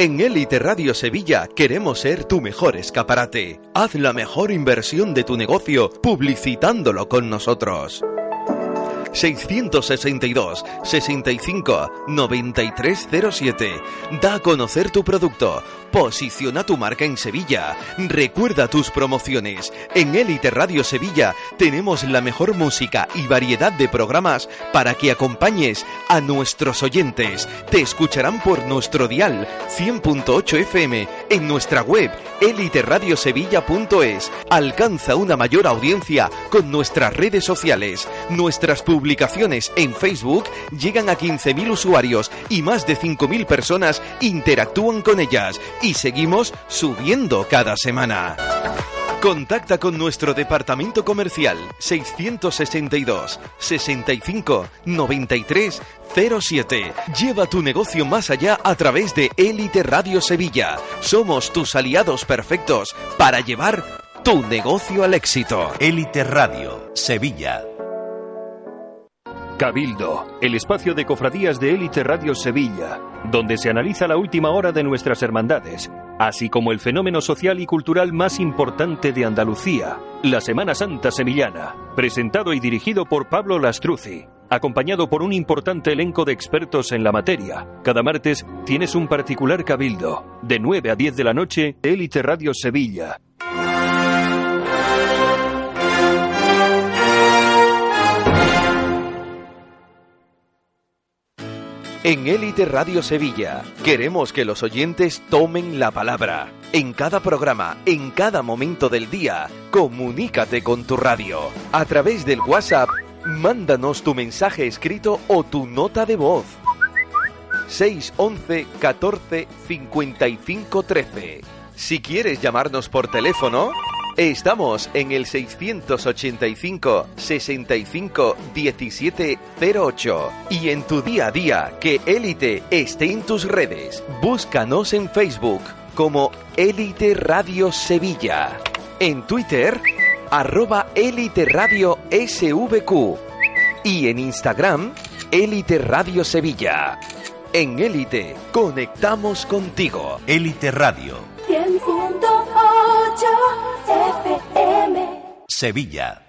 En Elite Radio Sevilla queremos ser tu mejor escaparate. Haz la mejor inversión de tu negocio publicitándolo con nosotros. 662 65 9307. Da a conocer tu producto. Posiciona tu marca en Sevilla. Recuerda tus promociones. En Elite Radio Sevilla tenemos la mejor música y variedad de programas para que acompañes a nuestros oyentes. Te escucharán por nuestro dial 100.8 FM en nuestra web eliteradiosevilla.es. Alcanza una mayor audiencia con nuestras redes sociales. Nuestras publicaciones en Facebook llegan a 15.000 usuarios y más de 5.000 personas interactúan con ellas y seguimos subiendo cada semana. Contacta con nuestro departamento comercial 662 65 93 07. Lleva tu negocio más allá a través de Elite Radio Sevilla. Somos tus aliados perfectos para llevar tu negocio al éxito. Elite Radio Sevilla. Cabildo, el espacio de cofradías de Élite Radio Sevilla, donde se analiza la última hora de nuestras hermandades, así como el fenómeno social y cultural más importante de Andalucía, la Semana Santa Sevillana, presentado y dirigido por Pablo Lastruzzi, acompañado por un importante elenco de expertos en la materia. Cada martes tienes un particular cabildo, de 9 a 10 de la noche, Élite Radio Sevilla. En Élite Radio Sevilla queremos que los oyentes tomen la palabra. En cada programa, en cada momento del día, comunícate con tu radio. A través del WhatsApp, mándanos tu mensaje escrito o tu nota de voz. 611 14 55 13. Si quieres llamarnos por teléfono, estamos en el 685 65 17 08. Y en tu día a día, que Élite esté en tus redes. Búscanos en Facebook como Élite Radio Sevilla. En Twitter, arroba Élite Radio SVQ. Y en Instagram, Élite Radio Sevilla. En Élite, conectamos contigo. Élite Radio 100.8 FM. Sevilla.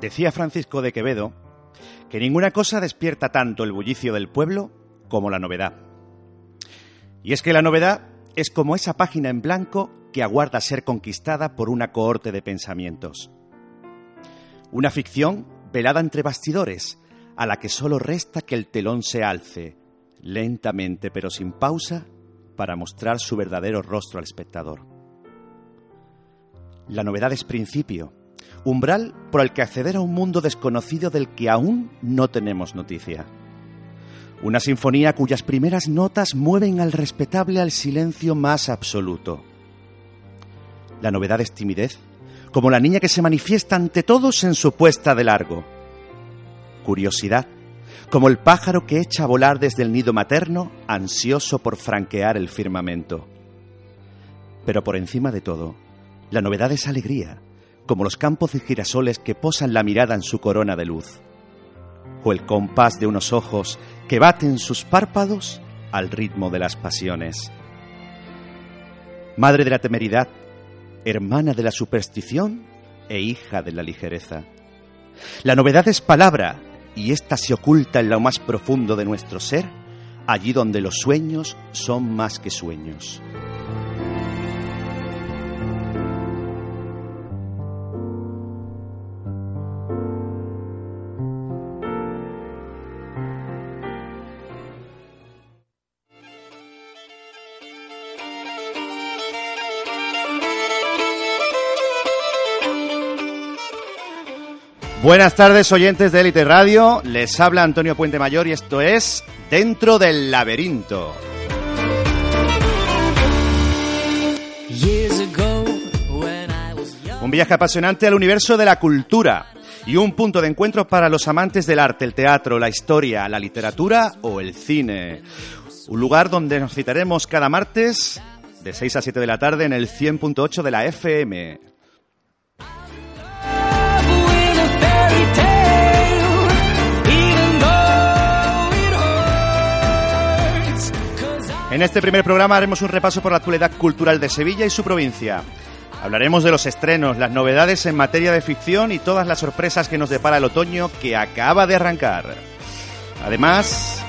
Decía Francisco de Quevedo que ninguna cosa despierta tanto el bullicio del pueblo como la novedad. Y es que la novedad es como esa página en blanco que aguarda ser conquistada por una cohorte de pensamientos. Una ficción velada entre bastidores, a la que solo resta que el telón se alce, lentamente pero sin pausa, para mostrar su verdadero rostro al espectador. La novedad es principio, umbral por el que acceder a un mundo desconocido del que aún no tenemos noticia. Una sinfonía cuyas primeras notas mueven al respetable al silencio más absoluto. La novedad es timidez, como la niña que se manifiesta ante todos en su puesta de largo. Curiosidad, como el pájaro que echa a volar desde el nido materno, ansioso por franquear el firmamento. Pero por encima de todo, la novedad es alegría, como los campos de girasoles que posan la mirada en su corona de luz, o el compás de unos ojos que baten sus párpados al ritmo de las pasiones. Madre de la temeridad, hermana de la superstición e hija de la ligereza. La novedad es palabra, y ésta se oculta en lo más profundo de nuestro ser, allí donde los sueños son más que sueños. Buenas tardes, oyentes de Élite Radio. Les habla Antonio Puente Mayor y esto es Dentro del Laberinto. Un viaje apasionante al universo de la cultura y un punto de encuentro para los amantes del arte, el teatro, la historia, la literatura o el cine. Un lugar donde nos citaremos cada martes de 6 a 7 de la tarde en el 100.8 de la FM. En este primer programa haremos un repaso por la actualidad cultural de Sevilla y su provincia. Hablaremos de los estrenos, las novedades en materia de ficción y todas las sorpresas que nos depara el otoño que acaba de arrancar. Además,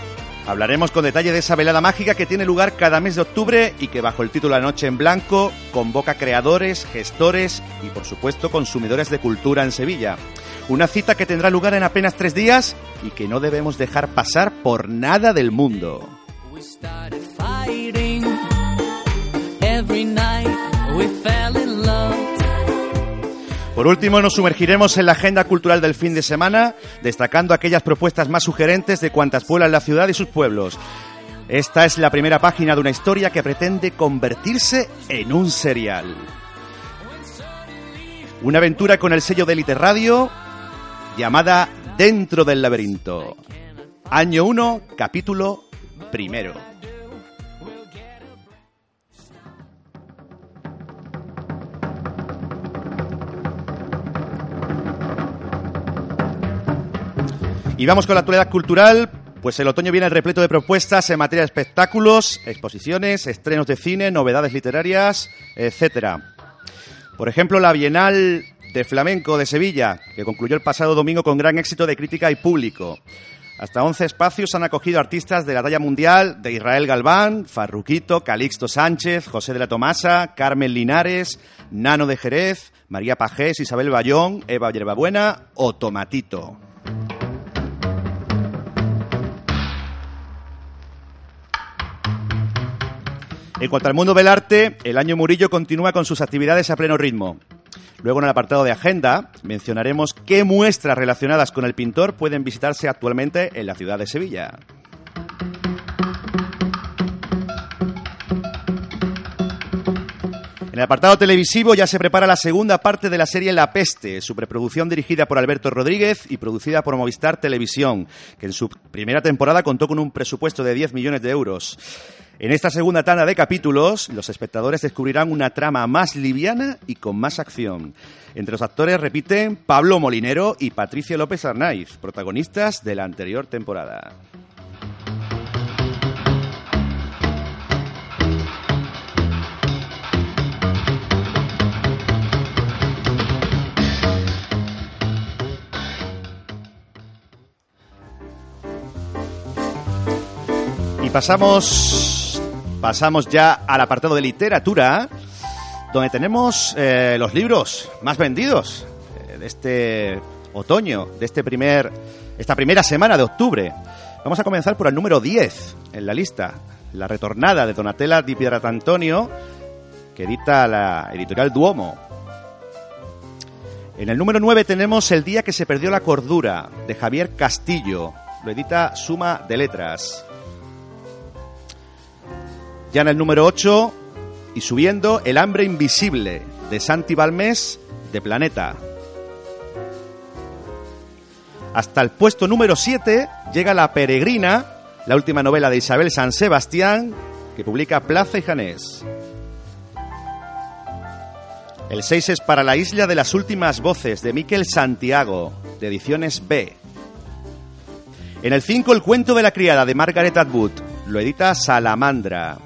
hablaremos con detalle de esa velada mágica que tiene lugar cada mes de octubre y que bajo el título La Noche en Blanco convoca creadores, gestores y por supuesto consumidores de cultura en Sevilla. Una cita que tendrá lugar en apenas tres días y que no debemos dejar pasar por nada del mundo. Por último, nos sumergiremos en la agenda cultural del fin de semana, destacando aquellas propuestas más sugerentes de cuantas pueblan la ciudad y sus pueblos. Esta es la primera página de una historia que pretende convertirse en un serial. Una aventura con el sello de Elite Radio llamada Dentro del laberinto. Año 1, capítulo primero. Y vamos con la actualidad cultural. Pues el otoño viene repleto de propuestas en materia de espectáculos, exposiciones, estrenos de cine, novedades literarias, etcétera. Por ejemplo, la Bienal de Flamenco de Sevilla, que concluyó el pasado domingo con gran éxito de crítica y público. Hasta 11 espacios han acogido artistas de la talla mundial de Israel Galván, Farruquito, Calixto Sánchez, José de la Tomasa, Carmen Linares, Nano de Jerez, María Pajés, Isabel Bayón, Eva Yerbabuena o Tomatito. En cuanto al mundo del arte, el año Murillo continúa con sus actividades a pleno ritmo. Luego en el apartado de agenda mencionaremos qué muestras relacionadas con el pintor pueden visitarse actualmente en la ciudad de Sevilla. En el apartado televisivo ya se prepara la segunda parte de la serie La Peste, su preproducción dirigida por Alberto Rodríguez y producida por Movistar Televisión, que en su primera temporada contó con un presupuesto de 10 millones de euros. En esta segunda tanda de capítulos, los espectadores descubrirán una trama más liviana y con más acción. Entre los actores repiten Pablo Molinero y Patricia López Arnaiz, protagonistas de la anterior temporada. Y pasamos, pasamos ya al apartado de literatura, donde tenemos eh, los libros más vendidos eh, de este otoño, de este primer, esta primera semana de octubre. Vamos a comenzar por el número 10 en la lista, La retornada de Donatella Di Pierratantonio, que edita la editorial Duomo. En el número 9 tenemos El día que se perdió la cordura, de Javier Castillo. Lo edita Suma de Letras. Ya en el número 8 y subiendo El hambre invisible, de Santi Balmés, de Planeta. Hasta el puesto número 7 llega La Peregrina, la última novela de Isabel San Sebastián, que publica Plaza y Janés. El 6 es para la isla de las últimas voces de Miquel Santiago, de ediciones B. En el 5 el cuento de la criada de Margaret Atwood, lo edita Salamandra.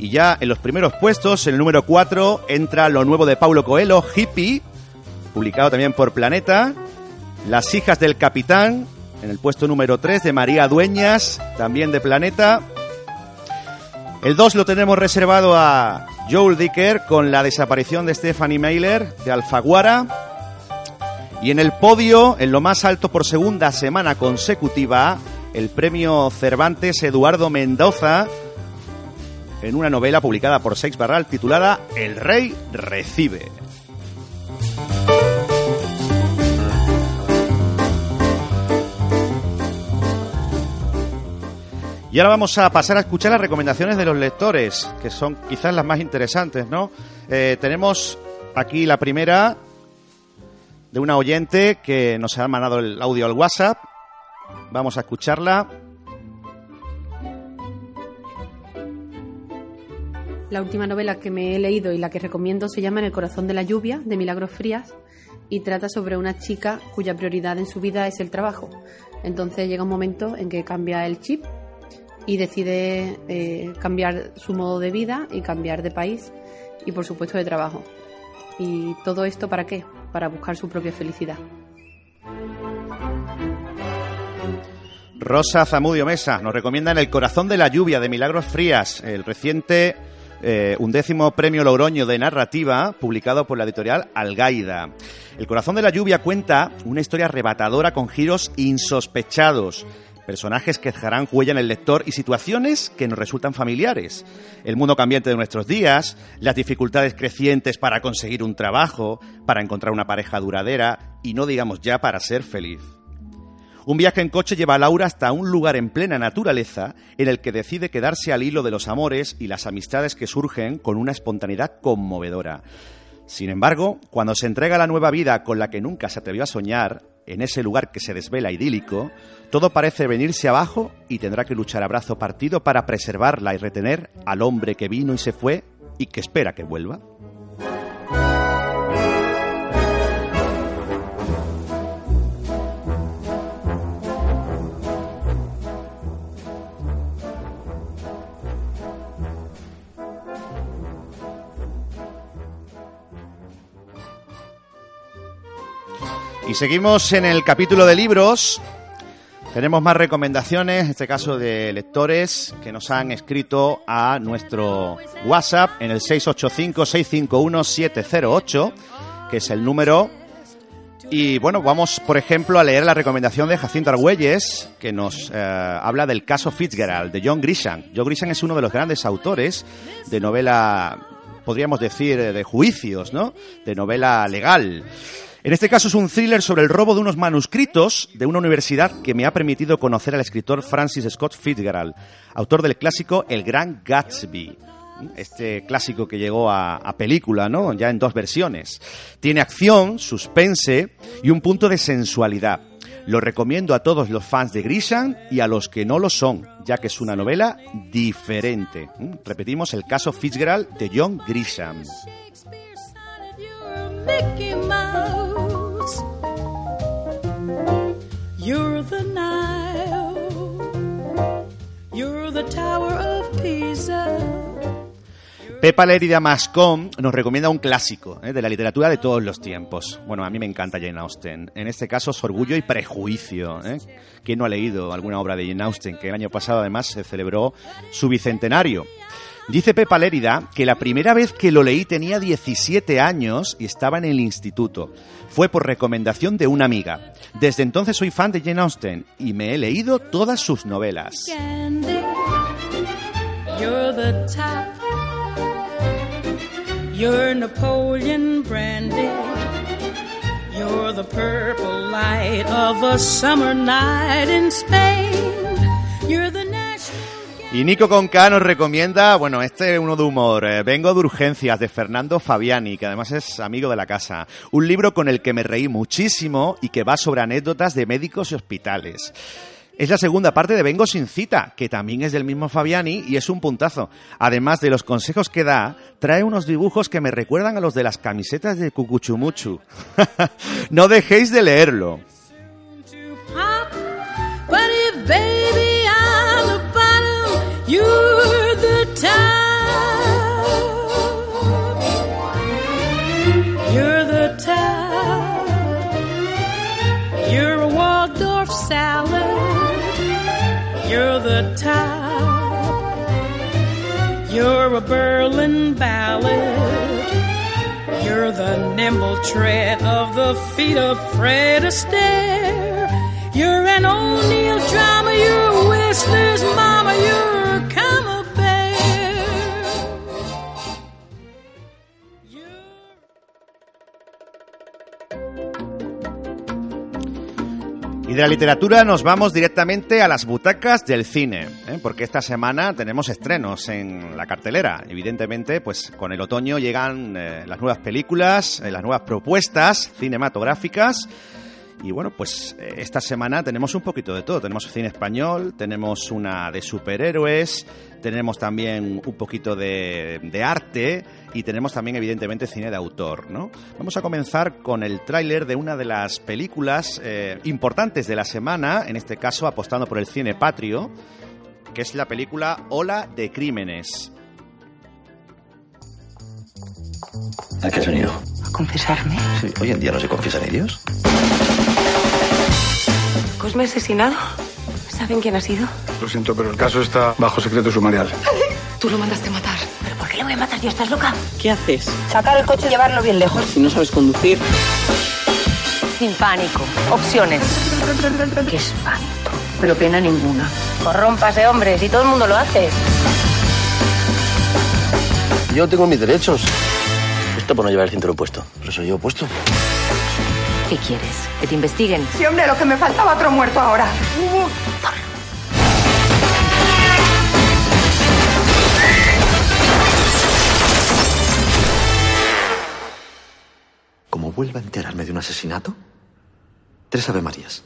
Y ya en los primeros puestos, en el número 4, entra lo nuevo de Paulo Coelho, Hippie, publicado también por Planeta. Las hijas del capitán, en el puesto número 3, de María Dueñas, también de Planeta. El 2 lo tenemos reservado a Joel Dicker con la desaparición de Stephanie Mailer de Alfaguara. Y en el podio, en lo más alto por segunda semana consecutiva, el premio Cervantes Eduardo Mendoza en una novela publicada por Seix Barral titulada El Rey Recibe. Y ahora vamos a pasar a escuchar las recomendaciones de los lectores, que son quizás las más interesantes, ¿no? Eh, tenemos aquí la primera de una oyente que nos ha mandado el audio al WhatsApp. Vamos a escucharla. La última novela que me he leído y la que recomiendo se llama En el corazón de la lluvia, de Milagros Frías, y trata sobre una chica cuya prioridad en su vida es el trabajo. Entonces llega un momento en que cambia el chip y decide eh, cambiar su modo de vida y cambiar de país y por supuesto de trabajo. ¿Y todo esto para qué? Para buscar su propia felicidad. Rosa Zamudio Mesa nos recomienda En el corazón de la lluvia de Milagros Frías, el reciente eh, undécimo premio Logroño de narrativa publicado por la editorial Algaida. El corazón de la lluvia cuenta una historia arrebatadora con giros insospechados. Personajes que dejarán huella en el lector y situaciones que nos resultan familiares. El mundo cambiante de nuestros días, las dificultades crecientes para conseguir un trabajo, para encontrar una pareja duradera y no digamos ya para ser feliz. Un viaje en coche lleva a Laura hasta un lugar en plena naturaleza en el que decide quedarse al hilo de los amores y las amistades que surgen con una espontaneidad conmovedora. Sin embargo, cuando se entrega la nueva vida con la que nunca se atrevió a soñar, en ese lugar que se desvela idílico, todo parece venirse abajo y tendrá que luchar a brazo partido para preservarla y retener al hombre que vino y se fue y que espera que vuelva. Y seguimos en el capítulo de libros. Tenemos más recomendaciones, en este caso de lectores que nos han escrito a nuestro WhatsApp en el 685-651-708, que es el número. Y bueno, vamos, por ejemplo, a leer la recomendación de Jacinto Argüelles, que nos eh, habla del caso Fitzgerald, de John Grisham. John Grisham es uno de los grandes autores de novela, podríamos decir, de juicios, ¿no? De novela legal. En este caso es un thriller sobre el robo de unos manuscritos de una universidad que me ha permitido conocer al escritor Francis Scott Fitzgerald, autor del clásico El Gran Gatsby. Este clásico que llegó a, a, película, ¿no? Ya en dos versiones. Tiene acción, suspense y un punto de sensualidad. Lo recomiendo a todos los fans de Grisham y a los que no lo son, ya que es una novela diferente. Repetimos el caso Fitzgerald de John Grisham. Pepa Lerida Mascom nos recomienda un clásico ¿eh? de la literatura de todos los tiempos. Bueno, a mí me encanta Jane Austen. En este caso es Orgullo y Prejuicio. ¿eh? ¿Quién no ha leído alguna obra de Jane Austen? Que el año pasado además se celebró su bicentenario. Dice Pepa Lérida que la primera vez que lo leí tenía 17 años y estaba en el instituto. Fue por recomendación de una amiga. Desde entonces soy fan de Jane Austen y me he leído todas sus novelas. You're the top. You're Napoleon Brandy. You're the purple light of a summer night in Spain. You're the. Y Nico Conca nos recomienda, bueno, este es uno de humor, eh, Vengo de Urgencias, de Fernando Fabiani, que además es amigo de la casa. Un libro con el que me reí muchísimo y que va sobre anécdotas de médicos y hospitales. Es la segunda parte de Vengo sin cita, que también es del mismo Fabiani y es un puntazo. Además de los consejos que da, trae unos dibujos que me recuerdan a los de las camisetas de Cucuchumuchu. no dejéis de leerlo. You're the top. You're a Berlin ballad. You're the nimble tread of the feet of Fred Astaire. You're an O'Neill drama, you're a Whistler's mama, de la literatura nos vamos directamente a las butacas del cine, ¿eh? porque esta semana tenemos estrenos en la cartelera. Evidentemente, pues con el otoño llegan eh, las nuevas películas, eh, las nuevas propuestas cinematográficas. Y bueno, pues eh, esta semana tenemos un poquito de todo. Tenemos cine español, tenemos una de superhéroes, tenemos también un poquito de, de arte y tenemos también evidentemente cine de autor, ¿no? Vamos a comenzar con el tráiler de una de las películas eh, importantes de la semana, en este caso apostando por el cine patrio, que es la película Ola de Crímenes. ¿A qué has venido? ¿A confesarme? Sí, hoy en día no se confiesan ellos. ¿Cosme asesinado? ¿Saben quién ha sido? Lo siento, pero el caso está bajo secreto sumarial. Tú lo mandaste matar. ¿Pero por qué le voy a matar yo? ¿Estás loca? ¿Qué haces? Sacar el coche y llevarlo bien lejos. Si no sabes conducir. Sin pánico. Opciones. Qué espanto. Pero pena ninguna. Corrómpase, hombre, si todo el mundo lo hace. Yo tengo mis derechos. Esto por no llevar el cinturón puesto. Pero eso yo puesto. ¿Qué quieres? ¿Que te investiguen? Sí, hombre, lo que me faltaba otro muerto ahora. Como vuelva a enterarme de un asesinato, tres Ave Marías.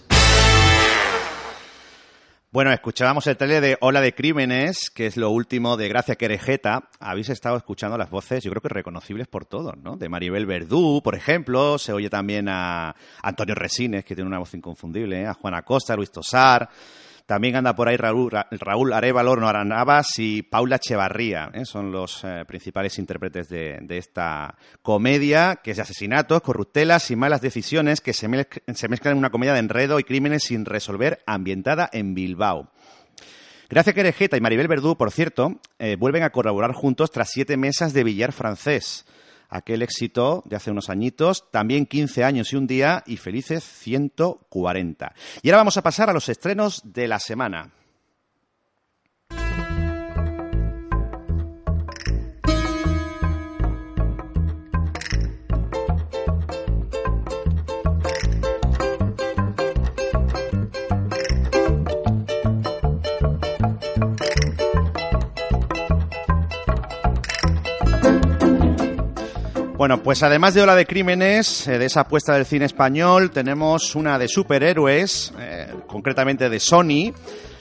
Bueno, escuchábamos el trailer de Ola de Crímenes, que es lo último de Gracia Querejeta. Habéis estado escuchando las voces, yo creo que reconocibles por todos, ¿no? De Maribel Verdú, por ejemplo, se oye también a Antonio Resines, que tiene una voz inconfundible, ¿eh? a Juana Costa, Luis Tosar. También anda por ahí Raúl, Ra- Raúl Arevalo, Nora Navas y Paula Echevarría. ¿eh? Son los eh, principales intérpretes de, esta comedia, que es de asesinatos, corruptelas y malas decisiones que se, mezc- se mezclan en una comedia de enredo y crímenes sin resolver, ambientada en Bilbao. Gracia Querejeta y Maribel Verdú, por cierto, eh, vuelven a colaborar juntos tras siete mesas de billar francés. Aquel éxito de hace unos añitos, también 15 años y un día y felices 140. Y ahora vamos a pasar a los estrenos de la semana. Bueno, pues además de Ola de Crímenes, eh, de esa apuesta del cine español, tenemos una de superhéroes, eh, concretamente de Sony,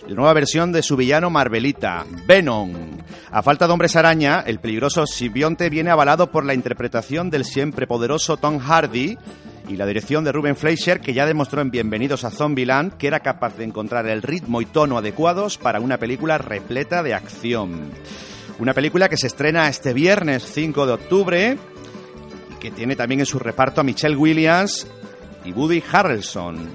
la nueva versión de su villano Marvelita, Venom. A falta de hombres araña, el peligroso simbionte viene avalado por la interpretación del siempre poderoso Tom Hardy y la dirección de Ruben Fleischer, que ya demostró en Bienvenidos a Zombieland que era capaz de encontrar el ritmo y tono adecuados para una película repleta de acción. Una película que se estrena este viernes 5 de octubre que tiene también en su reparto a Michelle Williams y Woody Harrelson.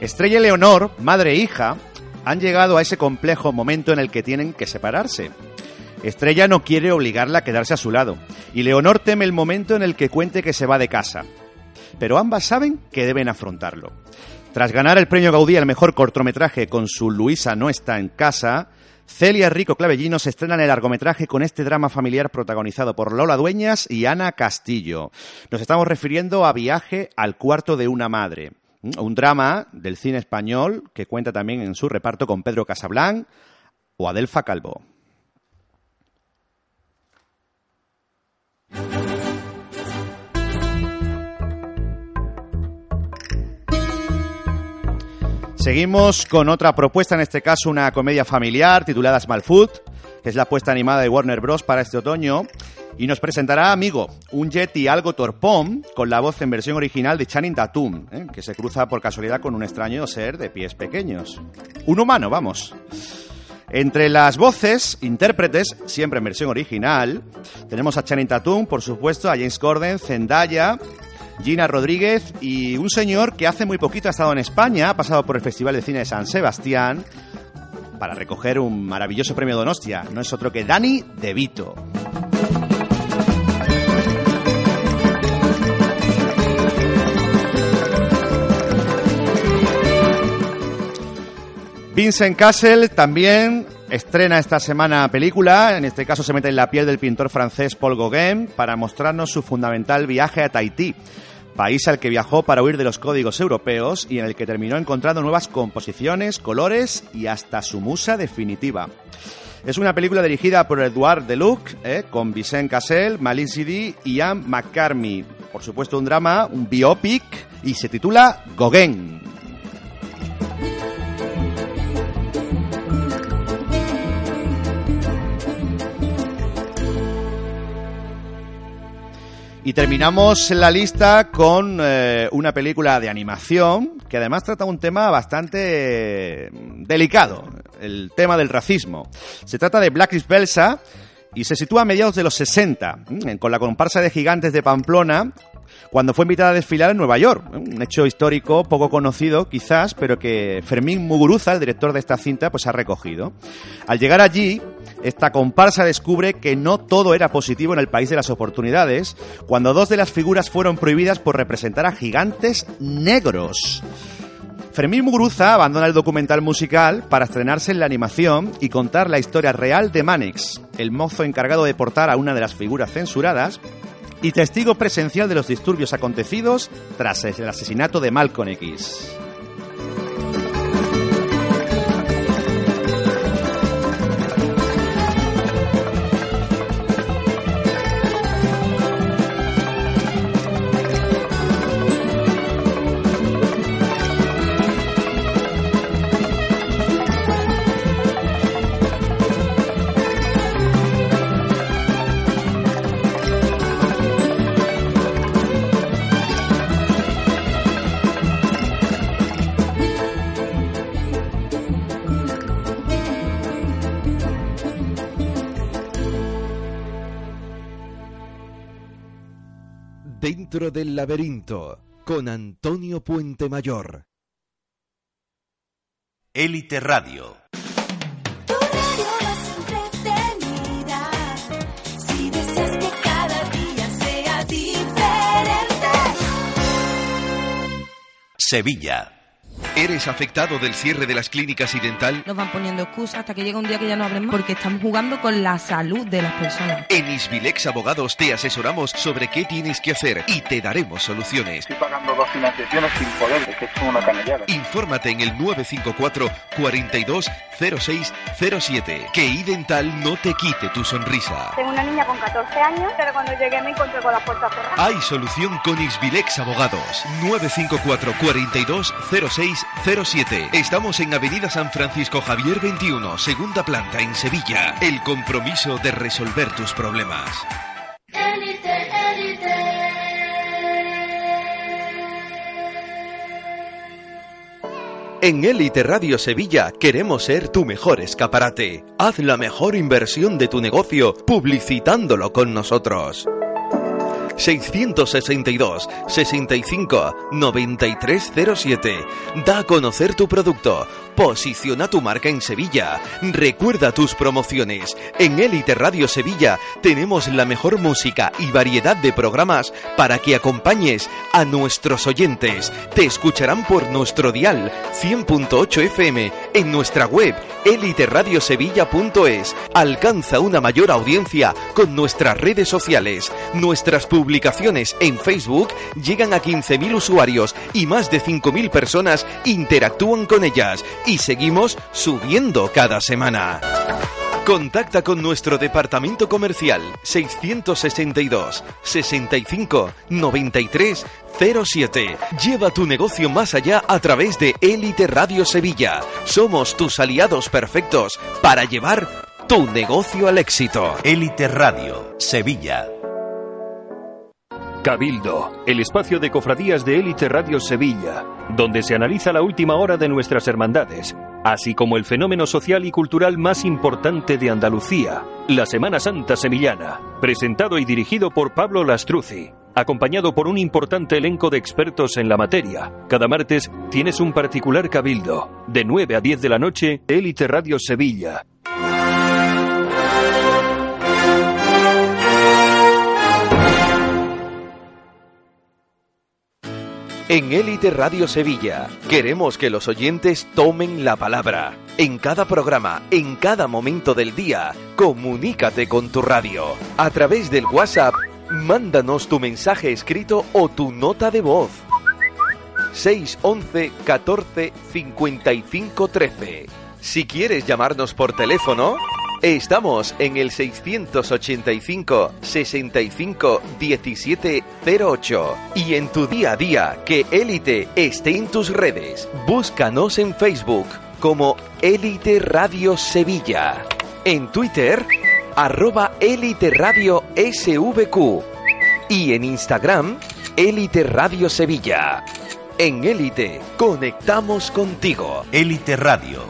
Estrella y Leonor, madre e hija, han llegado a ese complejo momento en el que tienen que separarse. Estrella no quiere obligarla a quedarse a su lado, y Leonor teme el momento en el que cuente que se va de casa. Pero ambas saben que deben afrontarlo. Tras ganar el premio Gaudí al mejor cortometraje con su Luisa no está en casa, Celia Rico Clavellino se estrena en el largometraje con este drama familiar protagonizado por Lola Dueñas y Ana Castillo. Nos estamos refiriendo a Viaje al cuarto de una madre, un drama del cine español que cuenta también en su reparto con Pedro Casablanc o Adelfa Calvo. Seguimos con otra propuesta, en este caso una comedia familiar titulada Small Food, que es la apuesta animada de Warner Bros. para este otoño. Y nos presentará Amigo, un Yeti algo torpón, con la voz en versión original de Channing Tatum, ¿eh? que se cruza por casualidad con un extraño ser de pies pequeños. Un humano, vamos. Entre las voces, intérpretes, siempre en versión original, tenemos a Channing Tatum, por supuesto, a James Corden, Zendaya, Gina Rodríguez y un señor que hace muy poquito ha estado en España, ha pasado por el Festival de Cine de San Sebastián para recoger un maravilloso premio Donostia. No es otro que Dani De Vito. Vincent Castle también estrena esta semana película, en este caso se mete en la piel del pintor francés Paul Gauguin para mostrarnos su fundamental viaje a Tahití, país al que viajó para huir de los códigos europeos y en el que terminó encontrando nuevas composiciones, colores y hasta su musa definitiva. Es una película dirigida por Edouard Deluc, eh, con Vincent Cassel, Malin Sidi y Ian McCartney. Por supuesto, un drama, un biopic, y se titula Gauguin. Y terminamos la lista con eh, una película de animación que además trata un tema bastante delicado, el tema del racismo. Se trata de Black is Belsa y se sitúa a mediados de los 60, mm, con la comparsa de gigantes de Pamplona, cuando fue invitada a desfilar en Nueva York. Un hecho histórico poco conocido, quizás, pero que Fermín Muguruza, el director de esta cinta, pues ha recogido. Al llegar allí, esta comparsa descubre que no todo era positivo en el país de las oportunidades, cuando dos de las figuras fueron prohibidas por representar a gigantes negros. Fermín Muguruza abandona el documental musical para estrenarse en la animación y contar la historia real de Manix, el mozo encargado de portar a una de las figuras censuradas y testigo presencial de los disturbios acontecidos tras el asesinato de Malcolm X. Dentro del laberinto con Antonio Puente Mayor. Élite Radio. Tu radio más entretenida. Si deseas que cada día sea diferente. Sevilla. ¿Eres afectado del cierre de las clínicas y dental? Nos van poniendo excusas hasta que llega un día que ya no hablen más porque estamos jugando con la salud de las personas. En Isbilex Abogados te asesoramos sobre qué tienes que hacer y te daremos soluciones. Estoy pagando dos financiaciones sin poder, es que es una canallada. Infórmate en el 954 42 06 07. Que iDental no te quite tu sonrisa. Tengo una niña con 14 años, pero cuando llegué me encontré con la puerta cerrada. Hay solución con Isbilex Abogados. 954 42 06 07. Estamos en Avenida San Francisco Javier 21, segunda planta en Sevilla. El compromiso de resolver tus problemas. En Elite Radio Sevilla queremos ser tu mejor escaparate. Haz la mejor inversión de tu negocio publicitándolo con nosotros. 662 65 9307. Da a conocer tu producto. Posiciona tu marca en Sevilla. Recuerda tus promociones. En Elite Radio Sevilla tenemos la mejor música y variedad de programas para que acompañes a nuestros oyentes. Te escucharán por nuestro dial 100.8 FM en nuestra web eliteradiosevilla.es. Alcanza una mayor audiencia con nuestras redes sociales. Nuestras publicaciones en Facebook llegan a 15.000 usuarios y más de 5.000 personas interactúan con ellas y seguimos subiendo cada semana. Contacta con nuestro departamento comercial 662 65 93 07. Lleva tu negocio más allá a través de Élite Radio Sevilla. Somos tus aliados perfectos para llevar tu negocio al éxito. Élite Radio. Sevilla. Cabildo, el espacio de cofradías de Élite Radio Sevilla, donde se analiza la última hora de nuestras hermandades, así como el fenómeno social y cultural más importante de Andalucía, la Semana Santa Sevillana, presentado y dirigido por Pablo Lastruzzi, acompañado por un importante elenco de expertos en la materia. Cada martes tienes un particular cabildo, de 9 a 10 de la noche, Élite Radio Sevilla, En Élite Radio Sevilla queremos que los oyentes tomen la palabra. En cada programa, en cada momento del día, comunícate con tu radio. A través del WhatsApp, mándanos tu mensaje escrito o tu nota de voz. 611 14 55 13. Si quieres llamarnos por teléfono, estamos en el 685 65 17 08. Y en tu día a día, que Élite esté en tus redes. Búscanos en Facebook como Élite Radio Sevilla. En Twitter, arroba Élite Radio SVQ. Y en Instagram, Élite Radio Sevilla. En Élite, conectamos contigo. Élite Radio,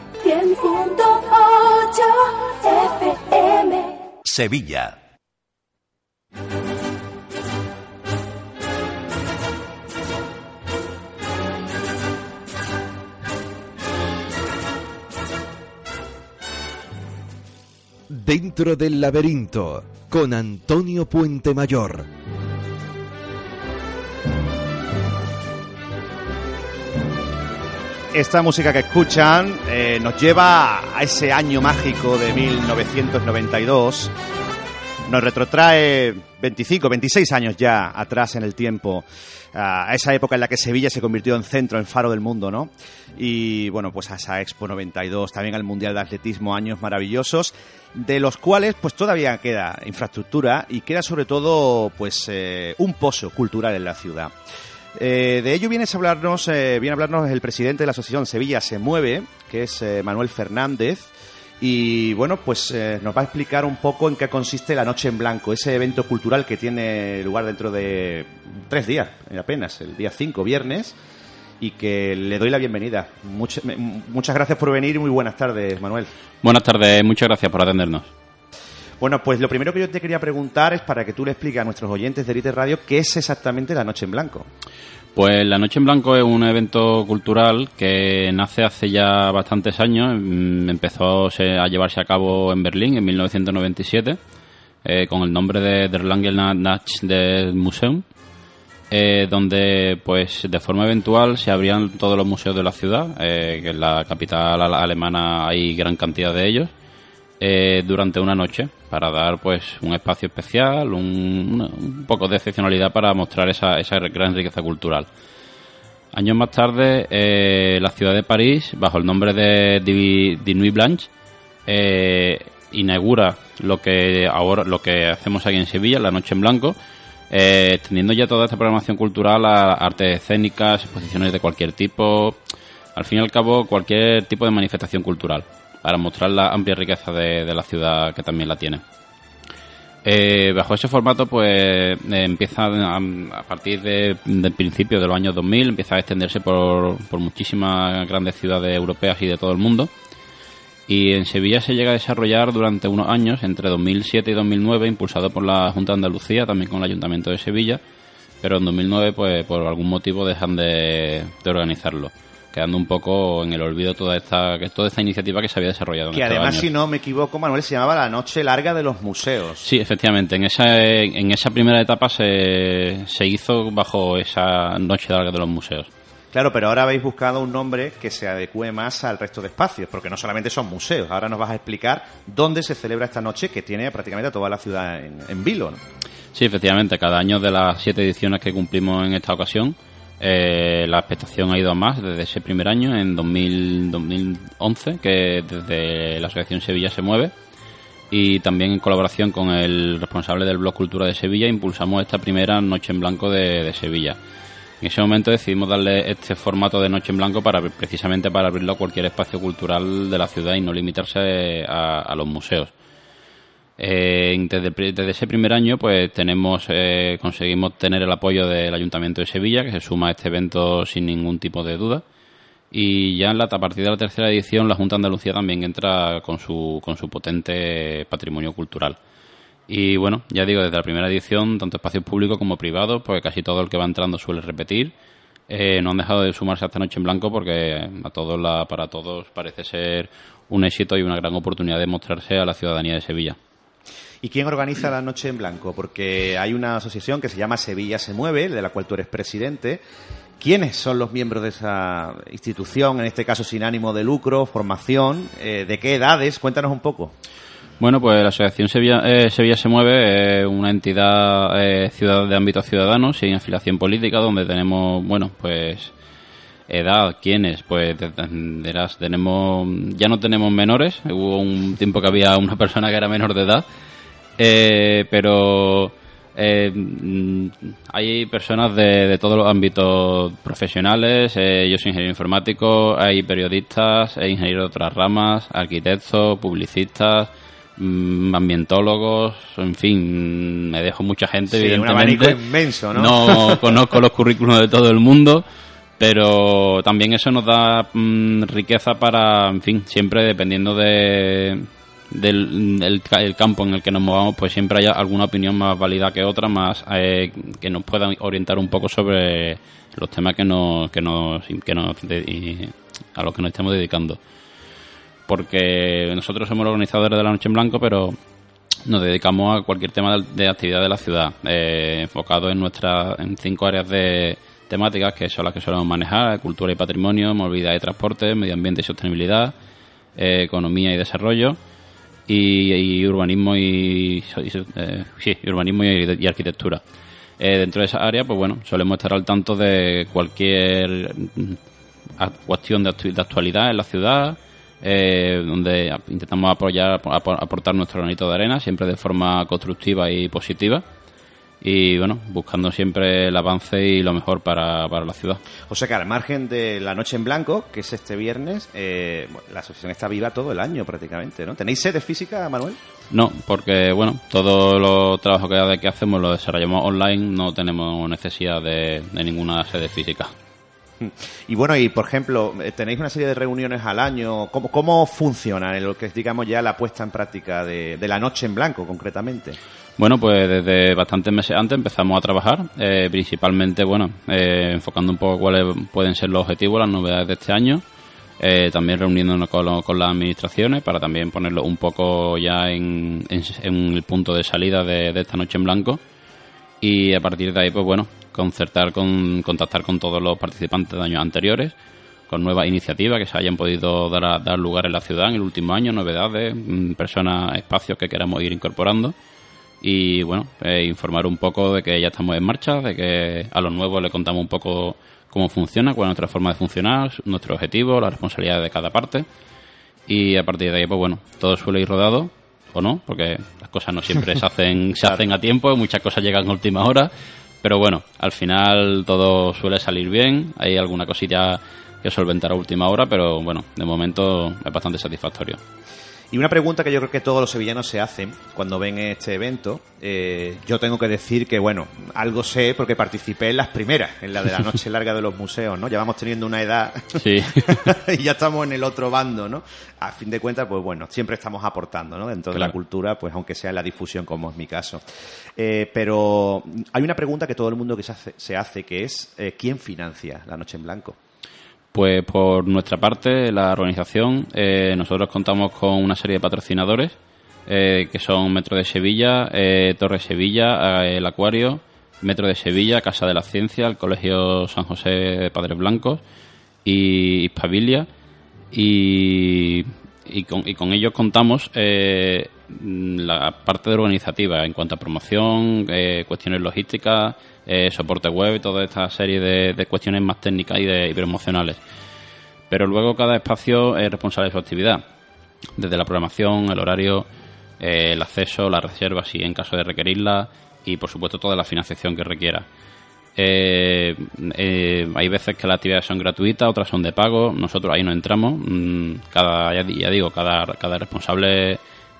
100.8 FM. Sevilla. Dentro del laberinto, con Antonio Puente Mayor. Esta música que escuchan eh, nos lleva a ese año mágico de 1992. Nos retrotrae 25, 26 años ya atrás en el tiempo, a esa época en la que Sevilla se convirtió en centro, en faro del mundo, ¿no? Y bueno, pues a esa Expo 92, también al Mundial de Atletismo, años maravillosos, de los cuales pues todavía queda infraestructura y queda sobre todo pues eh, un pozo cultural en la ciudad. Eh, de ello viene a hablarnos, eh, viene a hablarnos el presidente de la asociación Sevilla se mueve, que es eh, Manuel Fernández. Y bueno, pues eh, nos va a explicar un poco en qué consiste la Noche en Blanco, ese evento cultural que tiene lugar dentro de tres días, eh, apenas, el día 5, viernes, y que le doy la bienvenida. Muchas gracias por venir y muy buenas tardes, Manuel. Buenas tardes, muchas gracias por atendernos. Bueno, pues lo primero que yo te quería preguntar es para que tú le expliques a nuestros oyentes de Elite Radio qué es exactamente la Noche en Blanco. Pues la Noche en Blanco es un evento cultural que nace hace ya bastantes años. Mm, Empezó a llevarse a cabo en Berlín en 1997 eh, con el nombre de Der Lange Nacht des Museum, eh, donde pues de forma eventual se abrían todos los museos de la ciudad, eh, que en la capital ale- alemana hay gran cantidad de ellos. Eh, durante una noche para dar pues un espacio especial, un, poco de excepcionalidad para mostrar esa, esa gran riqueza cultural. Años más tarde, eh, la ciudad de París, bajo el nombre de Di, Di Nuit Blanche, eh, inaugura lo que ahora lo que hacemos aquí en Sevilla, la Noche en Blanco, eh, extendiendo ya toda esta programación cultural a artes escénicas, exposiciones de cualquier tipo, al fin y al cabo cualquier tipo de manifestación cultural, para mostrar la amplia riqueza de, la ciudad que también la tiene. Eh, bajo ese formato, pues eh, empieza a, partir de, del principio de los años 2000, empieza a extenderse por, por muchísimas grandes ciudades europeas y de todo el mundo. Y en Sevilla se llega a desarrollar durante unos años, entre 2007 y 2009, impulsado por la Junta de Andalucía, también con el Ayuntamiento de Sevilla, pero en 2009, pues por algún motivo dejan de, de organizarlo, quedando un poco en el olvido toda esta, toda esta iniciativa que se había desarrollado en Que estos además, años. si no me equivoco, Manuel, se llamaba la Noche Larga de los Museos. Sí, efectivamente. En esa, en esa primera etapa se, se hizo bajo esa noche larga de los museos. Claro, pero ahora habéis buscado un nombre que se adecue más al resto de espacios, porque no solamente son museos. Ahora nos vas a explicar dónde se celebra esta noche que tiene prácticamente a toda la ciudad en, en vilo. ¿no? Sí, efectivamente. Cada año de las siete ediciones que cumplimos en esta ocasión, eh, la expectación ha ido a más desde ese primer año, en 2000 2011, que desde la Asociación Sevilla se mueve. Y también en colaboración con el responsable del Blog Cultura de Sevilla, impulsamos esta primera Noche en Blanco de, Sevilla. En ese momento decidimos darle este formato de Noche en Blanco para precisamente para abrirlo a cualquier espacio cultural de la ciudad y no limitarse a los museos. Eh, desde, ese primer año, pues tenemos, eh, conseguimos tener el apoyo del Ayuntamiento de Sevilla, que se suma a este evento sin ningún tipo de duda. Y ya en la, a partir de la tercera edición, la Junta de Andalucía también entra con su, con su potente patrimonio cultural. Y bueno, ya digo, desde la primera edición, tanto espacios públicos como privados, pues casi todo el que va entrando suele repetir. Eh, no han dejado de sumarse a esta noche en blanco porque a todos la, para todos parece ser un éxito y una gran oportunidad de mostrarse a la ciudadanía de Sevilla. ¿Y quién organiza la Noche en Blanco? Porque hay una asociación que se llama Sevilla se mueve, de la cual tú eres presidente, ¿Quiénes son los miembros de esa institución, en este caso sin ánimo de lucro, formación? Eh, ¿De qué edades? Cuéntanos un poco. Bueno, pues la Asociación Sevilla, eh, Sevilla se mueve, es una entidad eh, ciudad de ámbito ciudadano, sin afiliación política, donde tenemos, bueno, pues edad, quiénes, pues tenemos, ya no tenemos menores, hubo un tiempo que había una persona que era menor de edad, eh, pero eh, mm, hay personas de, de, todos los ámbitos profesionales, eh, yo soy ingeniero informático, hay periodistas, hay ingenieros de otras ramas, arquitectos, publicistas, mm, ambientólogos, en fin, me dejo mucha gente, Sí, un evidentemente. abanico inmenso, ¿no? No conozco los currículos de todo el mundo, pero también eso nos da mm, riqueza para, en fin, siempre dependiendo de del, del el campo en el que nos movamos, pues siempre hay alguna opinión más válida que otra, más eh, que nos pueda orientar un poco sobre los temas que nos, que nos, que nos de- a los que nos estemos dedicando. Porque nosotros somos los organizadores de la Noche en Blanco, pero nos dedicamos a cualquier tema de, actividad de la ciudad, eh, enfocado en nuestra, en cinco áreas de temáticas que son las que solemos manejar, cultura y patrimonio, movilidad y transporte, medio ambiente y sostenibilidad, eh, economía y desarrollo, y, y urbanismo y, eh, sí, urbanismo y, arquitectura. Eh, dentro de esa área, pues bueno, solemos estar al tanto de cualquier mm, cuestión de, actu- de actualidad en la ciudad, eh, donde intentamos apoyar, apo- aportar nuestro granito de arena, siempre de forma constructiva y positiva. Y bueno, buscando siempre el avance y lo mejor para, para la ciudad. O sea que al margen de la Noche en Blanco, que es este viernes, eh, la asociación está viva todo el año prácticamente, ¿no? ¿Tenéis sede física, Manuel? No, porque bueno, todos los trabajos que, que hacemos los desarrollamos online, no tenemos necesidad de, de ninguna sede física. Y bueno, y por ejemplo, eh, tenéis una serie de reuniones al año. ¿Cómo, cómo funciona en lo que es, digamos, ya la puesta en práctica de, de la Noche en Blanco, concretamente? Bueno, pues desde bastantes meses antes empezamos a trabajar, eh, principalmente, bueno, eh, enfocando un poco cuáles pueden ser los objetivos, las novedades de este año, eh, también reuniéndonos con, lo- con las administraciones para también ponerlo un poco ya en, el punto de salida de, de esta noche en blanco. Y a partir de ahí, pues bueno, concertar con, contactar con todos los participantes de años anteriores, con nuevas iniciativas que se hayan podido dar, a- dar lugar en la ciudad en el último año, novedades, mm, personas, espacios que queramos ir incorporando y bueno, eh, informar un poco de que ya estamos en marcha, de que a los nuevos le contamos un poco cómo funciona, cuál es nuestra forma de funcionar, nuestro objetivo, las responsabilidades de cada parte. Y a partir de ahí, pues bueno, todo suele ir rodado o no, porque las cosas no siempre se hacen se hacen a tiempo, muchas cosas llegan a última hora, pero bueno, al final todo suele salir bien, hay alguna cosilla que solventar a última hora, pero bueno, de momento es bastante satisfactorio. Y una pregunta que yo creo que todos los sevillanos se hacen cuando ven este evento. eh, yo tengo que decir que, bueno, algo sé porque participé en las primeras, en la de la noche larga de los museos, ¿no? Ya vamos teniendo una edad Sí. y ya estamos en el otro bando, ¿no? A fin de cuentas, pues bueno, siempre estamos aportando, ¿no? Dentro de la cultura, pues aunque sea en la difusión, como es mi caso. Eh, pero hay una pregunta que todo el mundo que se hace, se hace que es, eh, ¿quién financia la Noche en Blanco? Pues por nuestra parte, la organización, eh, nosotros contamos con una serie de patrocinadores eh, que son Metro de Sevilla, eh, Torre Sevilla, eh, el Acuario, Metro de Sevilla, Casa de la Ciencia, el Colegio San José de Padres Blancos y Hispabilia. Y, y, con, y con ellos contamos la parte de organizativa en cuanto a promoción, cuestiones logísticas, eh, soporte web y toda esta serie de, cuestiones más técnicas y, de, y promocionales. Pero luego cada espacio es responsable de su actividad, desde la programación, el horario, eh, el acceso, la reserva, si en caso de requerirla, y por supuesto toda la financiación que requiera. Eh, eh, hay veces que las actividades son gratuitas, otras son de pago. Nosotros ahí no entramos. Mm, Cada, ya digo, cada, cada responsable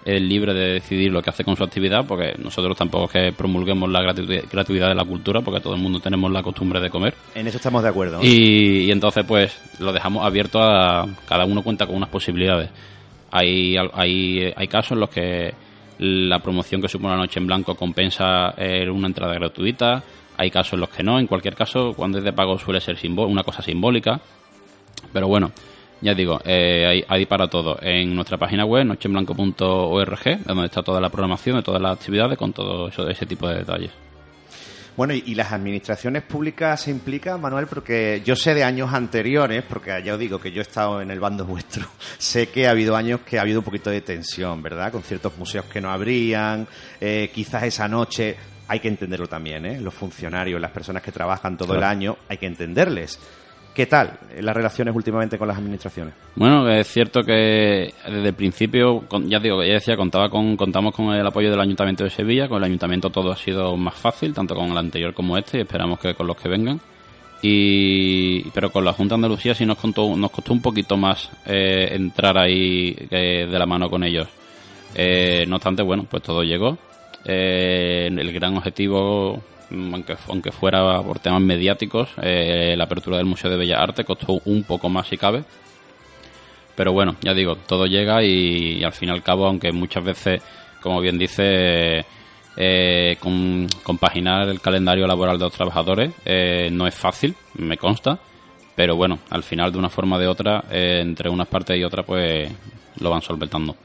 es libre de decidir lo que hace con su actividad, porque nosotros tampoco es que promulguemos la gratuidad, de la cultura, porque todo el mundo tenemos la costumbre de comer. En eso estamos de acuerdo. ¿no? Y, y entonces, pues, lo dejamos abierto a. Cada uno cuenta con unas posibilidades. Hay, hay, hay casos en los que la promoción que supone la noche en blanco compensa eh, una entrada gratuita. Hay casos en los que no. En cualquier caso, cuando es de pago suele ser una cosa simbólica. Pero bueno, ya digo, eh, hay, hay para todo. En nuestra página web, nocheenblanco.org, donde está toda la programación de todas las actividades con todo eso, ese tipo de detalles. Bueno, y, y las administraciones públicas se implican, Manuel, porque yo sé de años anteriores, porque ya os digo que yo he estado en el bando vuestro, sé que ha habido años que ha habido un poquito de tensión, ¿verdad? Con ciertos museos que no abrían, eh, quizás esa noche, hay que entenderlo también, ¿eh? Los funcionarios, las personas que trabajan todo el año, hay que entenderles. ¿Qué tal las relaciones últimamente con las administraciones? Bueno, es cierto que desde el principio, ya digo, ya decía, contaba con, contamos con el apoyo del Ayuntamiento de Sevilla, con el Ayuntamiento todo ha sido más fácil, tanto con el anterior como este, y esperamos que con los que vengan. Y, pero con la Junta de Andalucía sí nos, contó, nos costó un poquito más eh, entrar ahí eh, de la mano con ellos. Eh, no obstante, bueno, pues todo llegó. El gran objetivo, aunque, aunque fuera por temas mediáticos, eh, la apertura del Museo de Bellas Artes costó un poco más si cabe. Pero bueno, ya digo, todo llega y, al fin y al cabo, aunque muchas veces, como bien dice, eh, compaginar el calendario laboral de los trabajadores eh, no es fácil, me consta. Pero bueno, al final, de una forma o de otra, entre unas partes y otras, pues lo van solventando.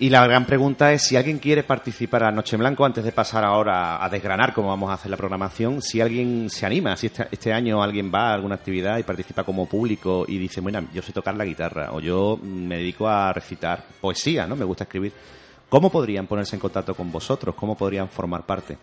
Y la gran pregunta es si alguien quiere participar a Noche en Blanco, antes de pasar ahora a desgranar cómo vamos a hacer la programación, si alguien se anima, si este, este año alguien va a alguna actividad y participa como público y dice, bueno, yo sé tocar la guitarra o yo me dedico a recitar poesía, ¿no? Me gusta escribir. ¿Cómo podrían ponerse en contacto con vosotros? ¿Cómo podrían formar parte?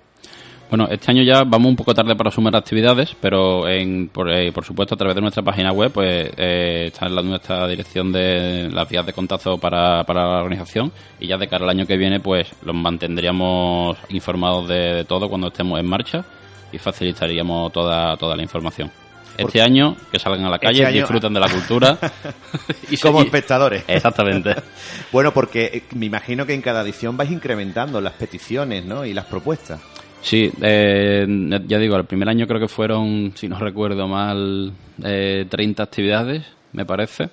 Bueno, este año ya vamos un poco tarde para sumar actividades, pero en, por, eh, por supuesto a través de nuestra página web pues eh, está en la, nuestra dirección de las vías de contacto para, para la organización y ya de cara al año que viene pues los mantendríamos informados de, de todo cuando estemos en marcha y facilitaríamos toda, toda la información. Este año que salgan a la calle, Este año- disfruten de la cultura y como espectadores. Exactamente. bueno, porque eh, me imagino que en cada edición vais incrementando las peticiones, ¿no? Y las propuestas. Sí, eh, ya digo, el primer año creo que fueron, si no recuerdo mal, eh, 30 actividades, me parece.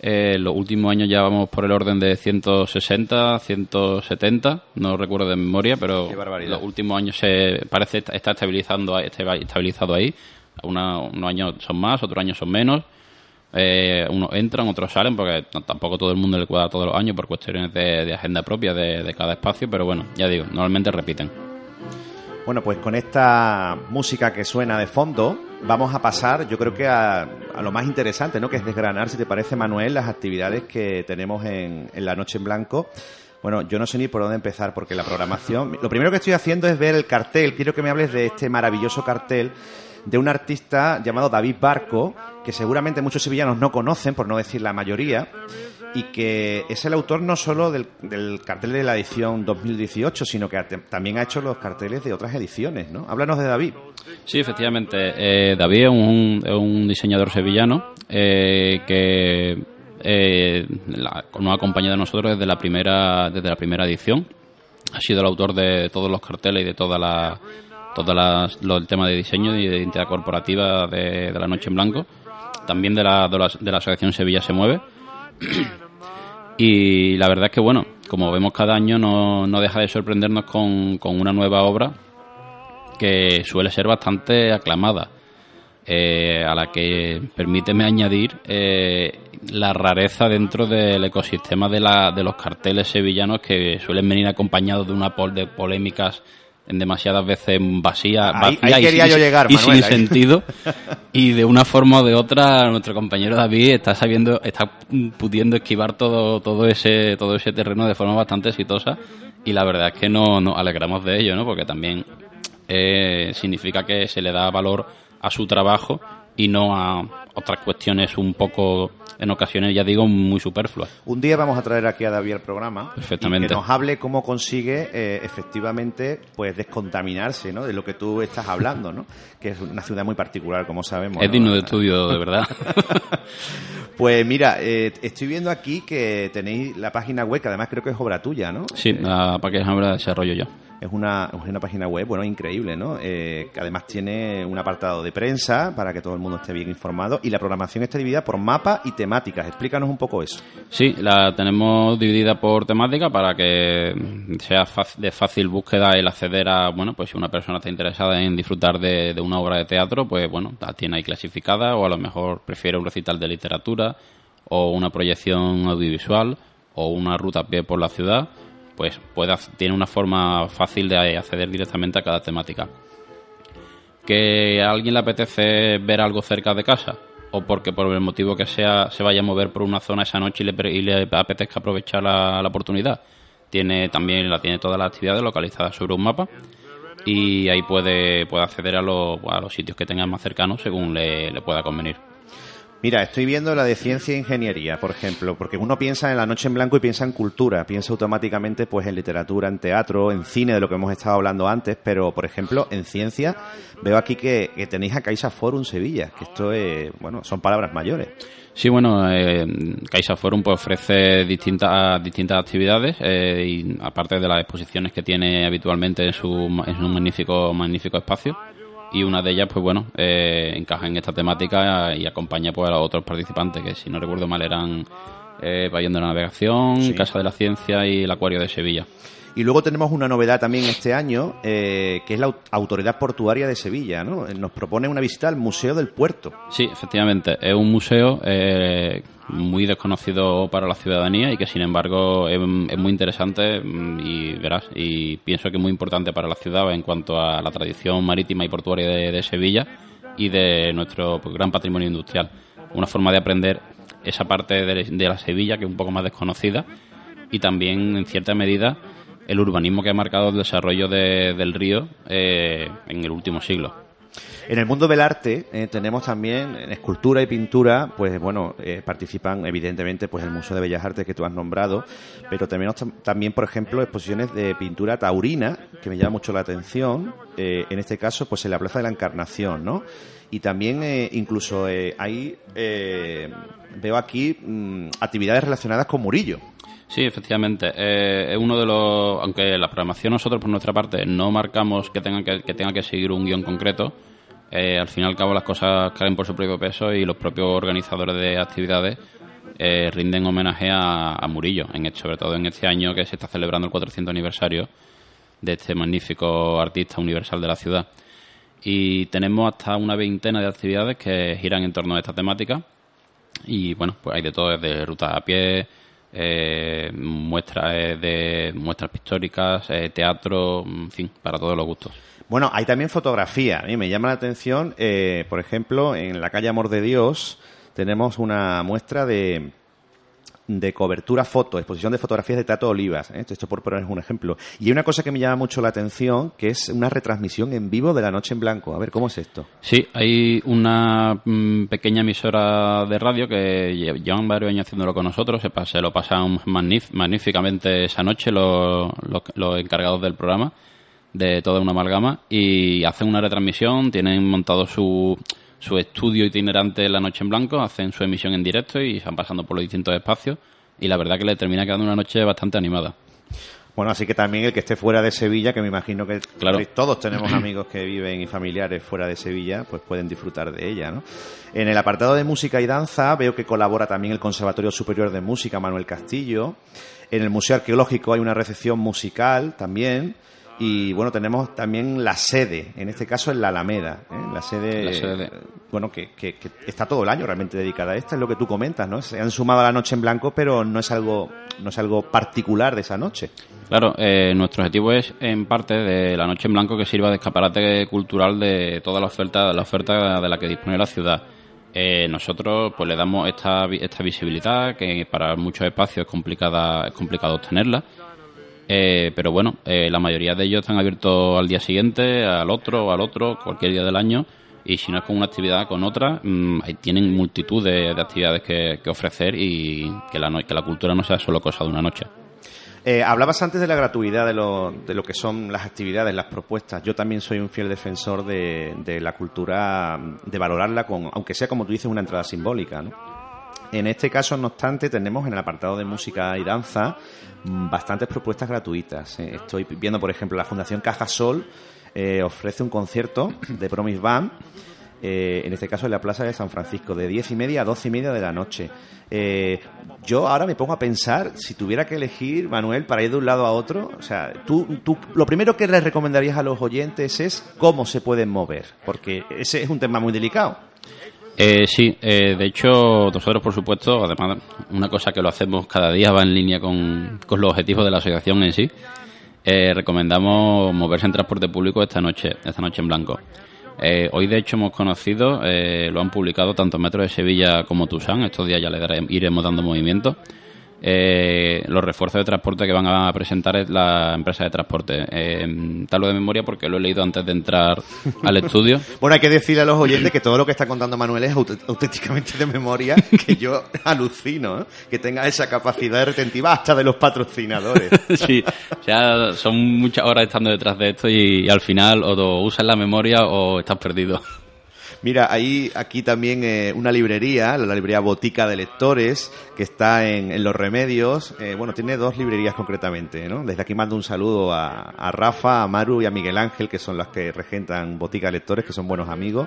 Eh, los últimos años ya vamos por el orden de 160, 170, no recuerdo de memoria, pero los últimos años se parece est- está estabilizando, está estabilizado ahí. Una- unos años son más, otros años son menos. Eh, unos entran, otros salen, porque tampoco todo el mundo le cuadra todos los años por cuestiones de, de agenda propia de, de cada espacio, pero bueno, ya digo, normalmente repiten. Bueno, pues con esta música que suena de fondo, vamos a pasar, yo creo que a, a lo más interesante, ¿no? Que es desgranar, si te parece, Manuel, las actividades que tenemos en, en la Noche en Blanco. Bueno, yo no sé ni por dónde empezar, porque la programación. Lo primero que estoy haciendo es ver el cartel. Quiero que me hables de este maravilloso cartel de un artista llamado David Barco, que seguramente muchos sevillanos no conocen, por no decir la mayoría, y que es el autor no solo del, del cartel de la edición 2018, sino que también ha hecho los carteles de otras ediciones, ¿no? Háblanos de David. Sí, efectivamente. eh, David es un, un diseñador sevillano eh, que eh, nos ha acompañado a nosotros desde la primera desde la primera edición. Ha sido el autor de todos los carteles y de toda la todo el tema de diseño y de identidad corporativa de, de la Noche en Blanco. También de la, de la, de la asociación Sevilla se mueve. Y la verdad es que, bueno, como vemos cada año, no, no deja de sorprendernos con, con una nueva obra que suele ser bastante aclamada, eh, a la que permíteme añadir eh, la rareza dentro del ecosistema de, la, de los carteles sevillanos que suelen venir acompañados de una pol de polémicas en demasiadas veces Ahí- vacías ahí y sin- yo llegar, y Manuel, sin ahí. sentido. Y de una forma o de otra nuestro compañero David está sabiendo está pudiendo esquivar todo todo ese todo ese terreno de forma bastante exitosa. Y la verdad es que no nos alegramos de ello no porque también eh, significa que se le da valor a su trabajo y no a otras cuestiones un poco en ocasiones ya digo muy superfluas Un día vamos a traer aquí a David al programa Perfectamente. y que nos hable cómo consigue eh, efectivamente pues descontaminarse ¿no? de lo que tú estás hablando, ¿no? que es una ciudad muy particular, como sabemos. es ¿no? digno de estudio de verdad Pues mira, eh, estoy viendo aquí que tenéis la página web, que además creo que es obra tuya, ¿no? sí la para que la desarrollo yo Es una, una página web, bueno, increíble, ¿no? Eh, que además tiene un apartado de prensa para que todo el mundo esté bien informado y la programación está dividida por mapa y temáticas. Explícanos un poco eso. Sí, la tenemos dividida por temática para que sea de fácil búsqueda el acceder a, bueno, pues si una persona está interesada en disfrutar de, de una obra de teatro, pues bueno, la tiene ahí clasificada o a lo mejor prefiere un recital de literatura o una proyección audiovisual o una ruta a pie por la ciudad, pues tiene una forma fácil de acceder directamente a cada temática. que a alguien le apetece ver algo cerca de casa o porque por el motivo que sea se vaya a mover por una zona esa noche y le, y le apetezca aprovechar la, la oportunidad. Tiene también la tiene todas las actividades localizadas sobre un mapa y ahí puede, puede acceder a, los- a los sitios que tenga más cercanos según le, le pueda convenir. Mira, estoy viendo la de ciencia e ingeniería, por ejemplo, porque uno piensa en la noche en blanco y piensa en cultura, piensa automáticamente pues en literatura, en teatro, en cine, de lo que hemos estado hablando antes, pero por ejemplo en ciencia veo aquí que, tenéis a Caixa Forum Sevilla, que esto es, bueno, son palabras mayores. Sí, bueno, eh, Forum pues, ofrece distintas, distintas actividades eh, aparte de las exposiciones que tiene habitualmente en su, en un magnífico, magnífico espacio y una de ellas, pues bueno, eh, encaja en esta temática y acompaña pues, a los otros participantes que si no recuerdo mal eran eh, Pabellón de la Navegación, Sí. Casa de la Ciencia y el Acuario de Sevilla. Y luego tenemos una novedad también este año, eh, que es la Au- Autoridad Portuaria de Sevilla, ¿no? Nos propone una visita al Museo del Puerto. Sí, efectivamente, es un museo eh, muy desconocido para la ciudadanía y que sin embargo es, muy interesante mm, y verás, y pienso que es muy importante para la ciudad en cuanto a la tradición marítima y portuaria de, Sevilla y de nuestro pues, gran patrimonio industrial. Una forma de aprender esa parte de la Sevilla que es un poco más desconocida y también en cierta medida el urbanismo que ha marcado el desarrollo de- del río eh, en el último siglo. En el mundo del arte eh, tenemos también en escultura y pintura, pues bueno, eh, participan evidentemente pues el Museo de Bellas Artes que tú has nombrado, pero tenemos tam- también, por ejemplo, exposiciones de pintura taurina que me llama mucho la atención. en este caso, pues en la Plaza de la Encarnación, ¿no? Y también incluso hay veo aquí mm, actividades relacionadas con Murillo. Sí, efectivamente. Eh, es uno de los. Aunque la programación nosotros, por nuestra parte, no marcamos que tenga que, que, tenga que seguir un guion concreto, eh, al fin y al cabo las cosas caen por su propio peso y los propios organizadores de actividades eh, rinden homenaje a, a Murillo, en, este- sobre todo en este año que se está celebrando el 400 aniversario de este magnífico artista universal de la ciudad. Y tenemos hasta una veintena de actividades que giran en torno a esta temática. Y bueno, pues hay de todo, desde rutas a pie, eh, muestras eh, de muestras pictóricas, eh, teatro, en fin, para todos los gustos. Bueno, hay también fotografía. A mí me llama la atención, eh, por ejemplo, en la calle Amor de Dios tenemos una muestra de, de cobertura foto, exposición de fotografías de Tato Olivas. ¿eh? Esto por poner un ejemplo. Y hay una cosa que me llama mucho la atención, que es una retransmisión en vivo de La Noche en Blanco. A ver, ¿cómo es esto? Sí, hay una mm, pequeña emisora de radio que lle- llevan varios años haciéndolo con nosotros, se, se lo pasan magníficamente esa noche los, los- los encargados del programa de toda una amalgama y hacen una retransmisión, tienen montado su, su estudio itinerante la noche en blanco, hacen su emisión en directo y van pasando por los distintos espacios y la verdad que le termina quedando una noche bastante animada. Bueno, así que también el que esté fuera de Sevilla, que me imagino que Claro. todos tenemos amigos que viven y familiares fuera de Sevilla, pues pueden disfrutar de ella, ¿no? En el apartado de música y danza veo que colabora también el Conservatorio Superior de Música Manuel Castillo. En el Museo Arqueológico hay una recepción musical también. Y bueno, tenemos también la sede, en este caso en la Alameda, ¿eh? la sede, La sede. bueno, que, que- que está todo el año realmente dedicada a esta, es lo que tú comentas, ¿no? Se han sumado a la noche en blanco, pero no es algo, no es algo particular de esa noche. Claro, eh, nuestro objetivo es, en parte, de la Noche en Blanco que sirva de escaparate cultural de toda la oferta, la oferta de la que dispone la ciudad. Eh, nosotros pues le damos esta, esta visibilidad que para muchos espacios es complicada es complicado obtenerla Eh, pero bueno eh, la mayoría de ellos están abiertos al día siguiente al otro al otro cualquier día del año y si no es con una actividad con otra mm, tienen multitud de, de actividades que, que ofrecer y que la, que la cultura no sea solo cosa de una noche Eh, hablabas antes de la gratuidad de lo, de lo que son las actividades, las propuestas. Yo también soy un fiel defensor de, la cultura, de valorarla, con, aunque sea como tú dices, una entrada simbólica. ¿no? En este caso, no obstante, tenemos en el apartado de música y danza mm, bastantes propuestas gratuitas. Eh, Estoy viendo, por ejemplo, la Fundación Caja Sol eh, ofrece un concierto de Promise Band, eh, en este caso en la Plaza de San Francisco, de 10 y media a 12 y media de la noche. Eh, yo ahora me pongo a pensar, si tuviera que elegir, Manuel, para ir de un lado a otro, o sea, tú, tú lo primero que les recomendarías a los oyentes es cómo se pueden mover, porque ese es un tema muy delicado. Eh, sí, eh, de hecho, nosotros, por supuesto, además, una cosa que lo hacemos cada día va en línea con, con los objetivos de la asociación en sí. eh, recomendamos moverse en transporte público esta noche, esta noche en blanco. Eh, hoy, de hecho, hemos conocido, eh, lo han publicado tanto Metro de Sevilla como Tusan. Estos días ya le iremos dando movimiento. Eh, los refuerzos de transporte que van a presentar es la empresa de transporte. Eh, tal lo de memoria porque lo he leído antes de entrar al estudio. Bueno, hay que decirle a los oyentes que todo lo que está contando Manuel es aut- auténticamente de memoria, que yo alucino, ¿eh? que tenga esa capacidad retentiva hasta de los patrocinadores. sí, o sea, son muchas horas estando detrás de esto y, al final o usas la memoria o estás perdido. Mira, hay aquí también eh, una librería, la librería Botica de Lectores, que está en, en Los Remedios. Eh, bueno, tiene dos librerías concretamente, ¿no? Desde aquí mando un saludo a, a Rafa, a Maru y a Miguel Ángel, que son las que regentan Botica de Lectores, que son buenos amigos.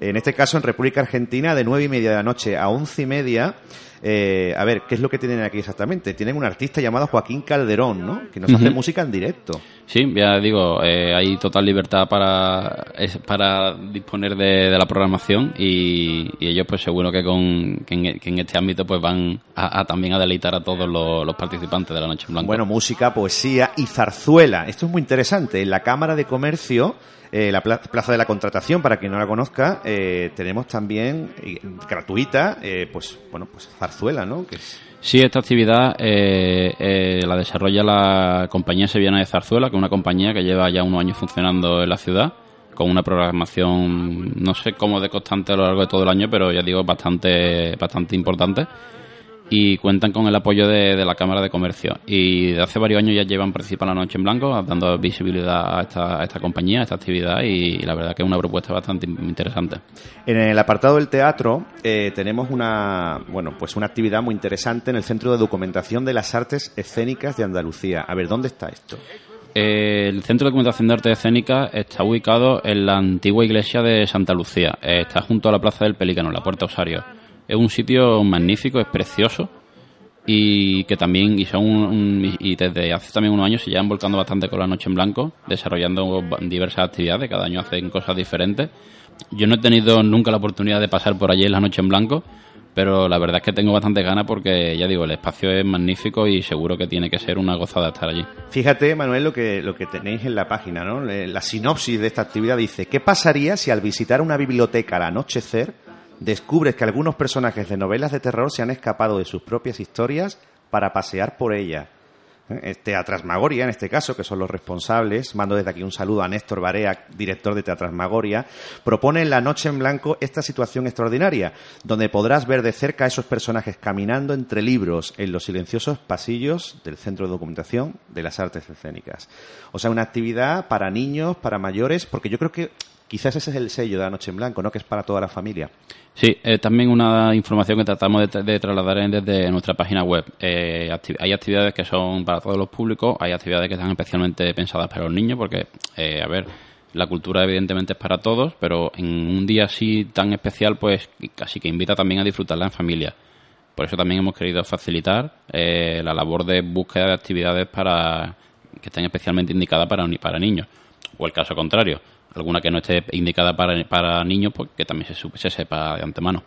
En este caso, en República Argentina, de nueve y media de la noche a once y media. eh, a ver, ¿qué es lo que tienen aquí exactamente? Tienen un artista llamado Joaquín Calderón, ¿no? Que nos hace música en directo. Sí, ya digo, eh, hay total libertad para, para disponer de, de la programación y, y ellos pues seguro que, con, que, en, que en este ámbito pues van a, también a deleitar a todos los, participantes de la Noche en Blanco. Bueno, música, poesía y zarzuela. Esto es muy interesante. En la Cámara de Comercio, eh, la pla- Plaza de la Contratación, para quien no la conozca, eh, tenemos también eh, gratuita, pues bueno, pues zarzuela, ¿no? Que Sí, esta actividad eh, eh, la desarrolla la compañía sevillana de Zarzuela, que es una compañía que lleva ya unos años funcionando en la ciudad, con una programación, no sé cómo de constante a lo largo de todo el año, pero ya digo, bastante, bastante importante. Y cuentan con el apoyo de, de la Cámara de Comercio. Y de hace varios años ya llevan participando la Noche en Blanco, dando visibilidad a esta, a esta compañía, a esta actividad, y, la verdad que es una propuesta bastante interesante. En el apartado del teatro eh, tenemos una, bueno, pues una actividad muy interesante en el Centro de Documentación de las Artes Escénicas de Andalucía. A ver, ¿dónde está esto? Eh, El Centro de Documentación de Arte Escénica está ubicado en la antigua iglesia de Santa Lucía. Eh, Está junto a la Plaza del Pelícano, la Puerta Osario. Es un sitio magnífico, es precioso y que también y son un- y desde hace también unos años se llevan volcando bastante con la Noche en Blanco, desarrollando diversas actividades. Cada año hacen cosas diferentes. Yo no he tenido nunca la oportunidad de pasar por allí en la Noche en Blanco, pero la verdad es que tengo bastante ganas porque ya digo el espacio es magnífico y seguro que tiene que ser una gozada estar allí. Fíjate, Manuel, lo que, lo que tenéis en la página, ¿no? La sinopsis de esta actividad dice, ¿qué pasaría si al visitar una biblioteca al anochecer descubres que algunos personajes de novelas de terror se han escapado de sus propias historias para pasear por ella? ¿Eh? Teatrasmagoria, en este caso, que son los responsables, mando desde aquí un saludo a Néstor Barea, director de Teatrasmagoria, propone en La Noche en Blanco esta situación extraordinaria, donde podrás ver de cerca a esos personajes caminando entre libros en los silenciosos pasillos del Centro de Documentación de las Artes Escénicas. O sea, una actividad para niños, para mayores, porque yo creo que quizás ese es el sello de La Noche en Blanco, ¿no? Que es para toda la familia. Sí, eh, también una información que tratamos de, tra- de trasladar desde nuestra página web. Eh, hay actividades que son para todos los públicos, hay actividades que están especialmente pensadas para los niños, porque, eh, a ver, la cultura evidentemente es para todos, pero en un día así tan especial, pues casi que invita también a disfrutarla en familia. Por eso también hemos querido facilitar eh, la labor de búsqueda de actividades para que estén especialmente indicadas para, para niños. O el caso contrario, alguna que no esté indicada para, para niños, pues que también se, se sepa de antemano.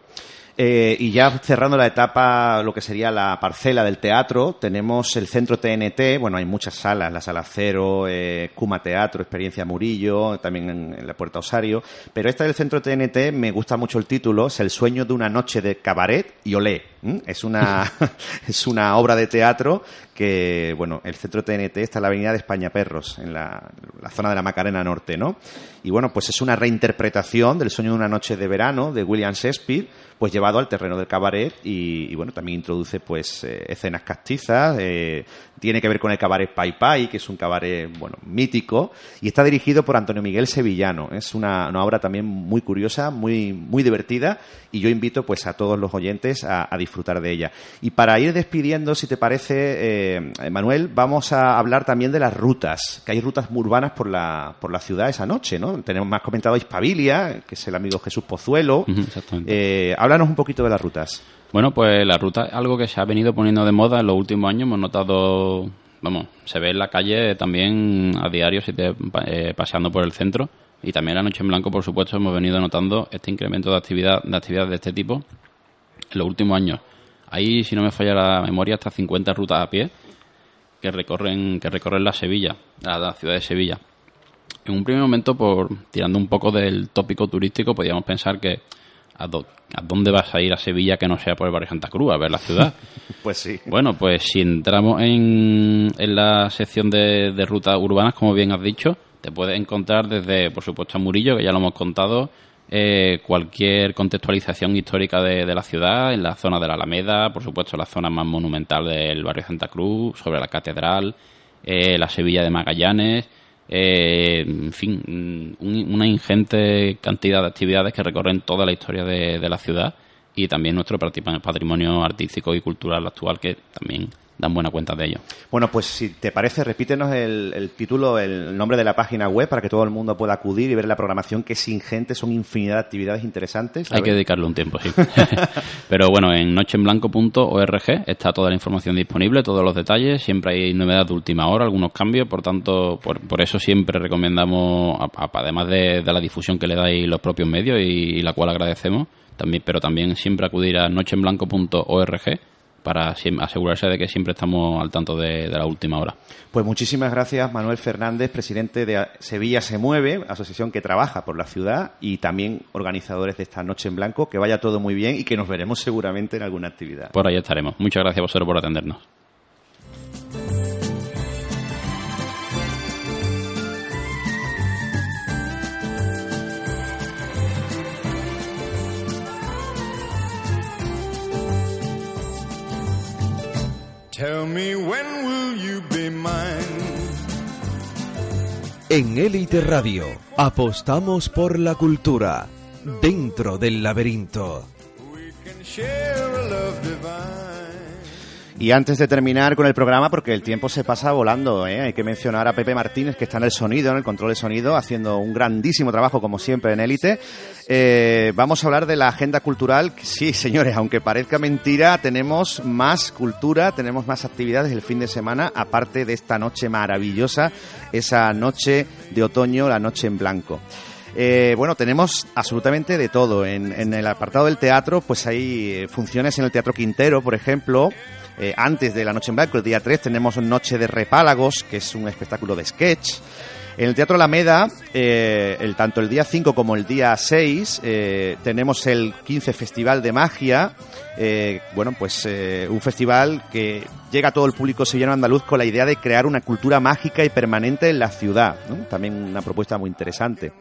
Eh, y ya cerrando la etapa, lo que sería la parcela del teatro, tenemos el centro TNT, bueno, hay muchas salas, la sala Cero, eh, Cuma Teatro, Experiencia Murillo, también en la Puerta Osario, pero esta del centro TNT me gusta mucho el título, es El sueño de una noche de cabaret y olé. Es una, es una obra de teatro que, bueno, el centro TNT está en la avenida de España Perros, en la, la zona de la Macarena Norte, ¿no? Y bueno, pues es una reinterpretación del sueño de una noche de verano de William Shakespeare, pues llevado al terreno del cabaret y, y, bueno, también introduce pues eh, escenas castizas, eh, tiene que ver con el cabaret Pai Pai, que es un cabaret, bueno, mítico, y está dirigido por Antonio Miguel Sevillano. Es una, una obra también muy curiosa, muy, muy divertida, y yo invito pues a todos los oyentes a, a disfrutar de ella. Y para ir despidiendo, si te parece, eh, Manuel, vamos a hablar también de las rutas, que hay rutas urbanas por la, por la ciudad esa noche, ¿no? Tenemos más comentado Hispabilia, que es el amigo Jesús Pozuelo. Ujú, exactamente. Eh, háblanos un poquito de las rutas. Bueno, pues la ruta es algo que se ha venido poniendo de moda en los últimos años. Hemos notado, vamos, se ve en la calle también a diario si te eh, paseando por el centro. Y también la noche en blanco, por supuesto, hemos venido notando este incremento de actividad de actividades de este tipo en los últimos años. Hay, si no me falla la memoria, hasta 50 rutas a pie que recorren que recorren la Sevilla, la, ciudad de Sevilla. En un primer momento, por tirando un poco del tópico turístico, podríamos pensar que ¿a, a dónde vas a ir a Sevilla que no sea por el barrio Santa Cruz, a ver la ciudad? Pues sí. Bueno, pues si entramos en, en la sección de, de rutas urbanas, como bien has dicho, te puedes encontrar desde, por supuesto, a Murillo, que ya lo hemos contado, eh, cualquier contextualización histórica de, la ciudad, en la zona de la Alameda, por supuesto, la zona más monumental del barrio Santa Cruz, sobre la catedral, eh, la Sevilla de Magallanes, eh, en fin, un- una ingente cantidad de actividades que recorren toda la historia de, la ciudad y también nuestro patrimonio artístico y cultural actual que también dan buena cuenta de ello. Bueno, pues si te parece, repítenos el, el título, el nombre de la página web para que todo el mundo pueda acudir y ver la programación que es ingente, son infinidad de actividades interesantes. Hay que dedicarle un tiempo, sí. Pero bueno, en nocheenblanco.org está toda la información disponible, todos los detalles. Siempre hay novedades de última hora, algunos cambios. Por tanto, por, por eso siempre recomendamos, además de, de la difusión que le dais los propios medios y, y la cual agradecemos, también, pero también siempre acudir a nocheenblanco.org para asegurarse de que siempre estamos al tanto de, de la última hora. Pues muchísimas gracias, Manuel Fernández, presidente de Sevilla Se Mueve, asociación que trabaja por la ciudad y también organizadores de esta Noche en Blanco. Que vaya todo muy bien y que nos veremos seguramente en alguna actividad. Por ahí estaremos. Muchas gracias a vosotros por atendernos. En Élite Radio apostamos por la cultura dentro del laberinto. Y antes de terminar con el programa, porque el tiempo se pasa volando, ¿eh? hay que mencionar a Pepe Martínez, que está en el sonido, en el control de sonido, haciendo un grandísimo trabajo, como siempre, en Élite. Eh, vamos a hablar de la agenda cultural. Sí, señores, aunque parezca mentira, tenemos más cultura, tenemos más actividades el fin de semana, aparte de esta noche maravillosa, esa noche de otoño, la noche en blanco. Eh, bueno, tenemos absolutamente de todo. En, en el apartado del teatro, pues hay eh, funciones en el Teatro Quintero, por ejemplo. Eh, antes de la Noche en Blanco, el día 3, tenemos Noche de Repálagos, que es un espectáculo de sketch. En el Teatro Alameda, eh, el, tanto el día 5 como el día 6, eh, tenemos el 15 Festival de Magia. eh, bueno, pues un festival que llega a todo el público sevillano andaluz con la idea de crear una cultura mágica y permanente en la ciudad. También una propuesta muy interesante.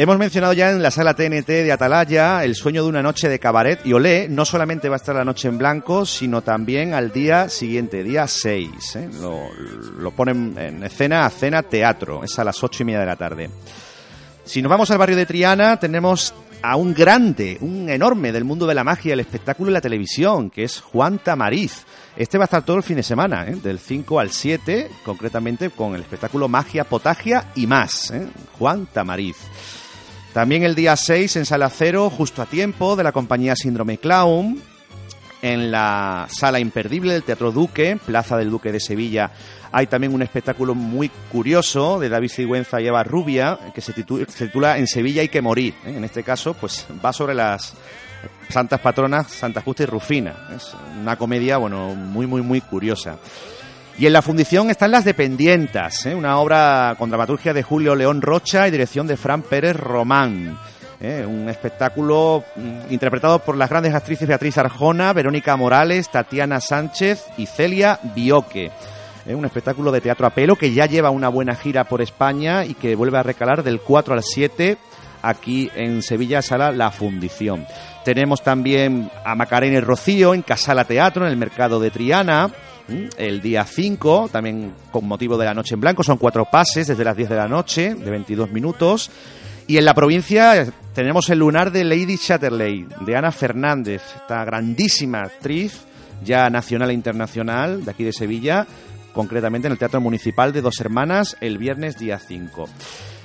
Hemos mencionado ya en la sala TNT de Atalaya el sueño de una noche de cabaret y olé. No solamente va a estar la noche en blanco, sino también al día siguiente, día 6. ¿eh? Lo, ponen en escena a cena teatro. Es a las ocho y media de la tarde. Si nos vamos al barrio de Triana, tenemos a un grande, un enorme del mundo de la magia, el espectáculo y la televisión, que es Juan Tamariz. Este va a estar todo el fin de semana, ¿eh? del 5 al 7, concretamente con el espectáculo Magia, Potagia y más. ¿eh? Juan Tamariz. También el día 6 en Sala Cero, justo a tiempo, de la compañía Síndrome Clown. En la sala imperdible del Teatro Duque, Plaza del Duque de Sevilla, hay también un espectáculo muy curioso de David Sigüenza y Eva Rubia, que se titu- se titula En Sevilla hay que morir. ¿eh? En este caso, pues va sobre las santas patronas Santa Justa y Rufina. Es una comedia, bueno, muy, muy, muy curiosa. Y en la fundición están Las Dependientas, ¿eh? una obra con dramaturgia de Julio León Rocha y dirección de Fran Pérez Román. ¿eh? Un espectáculo mm, interpretado por las grandes actrices Beatriz Arjona, Verónica Morales, Tatiana Sánchez y Celia Bioque. ¿eh? Un espectáculo de teatro a pelo que ya lleva una buena gira por España y que vuelve a recalar del 4 al 7 aquí en Sevilla, sala La Fundición. Tenemos también a Macarena y Rocío en Casala Teatro, en el mercado de Triana. El día 5, también con motivo de la Noche en Blanco, son cuatro pases desde las 10 de la noche, de 22 minutos. Y en la provincia eh, tenemos el lunar de Lady Chatterley, de Ana Fernández, esta grandísima actriz, ya nacional e internacional, de aquí de Sevilla, concretamente en el Teatro Municipal de Dos Hermanas, el viernes día 5.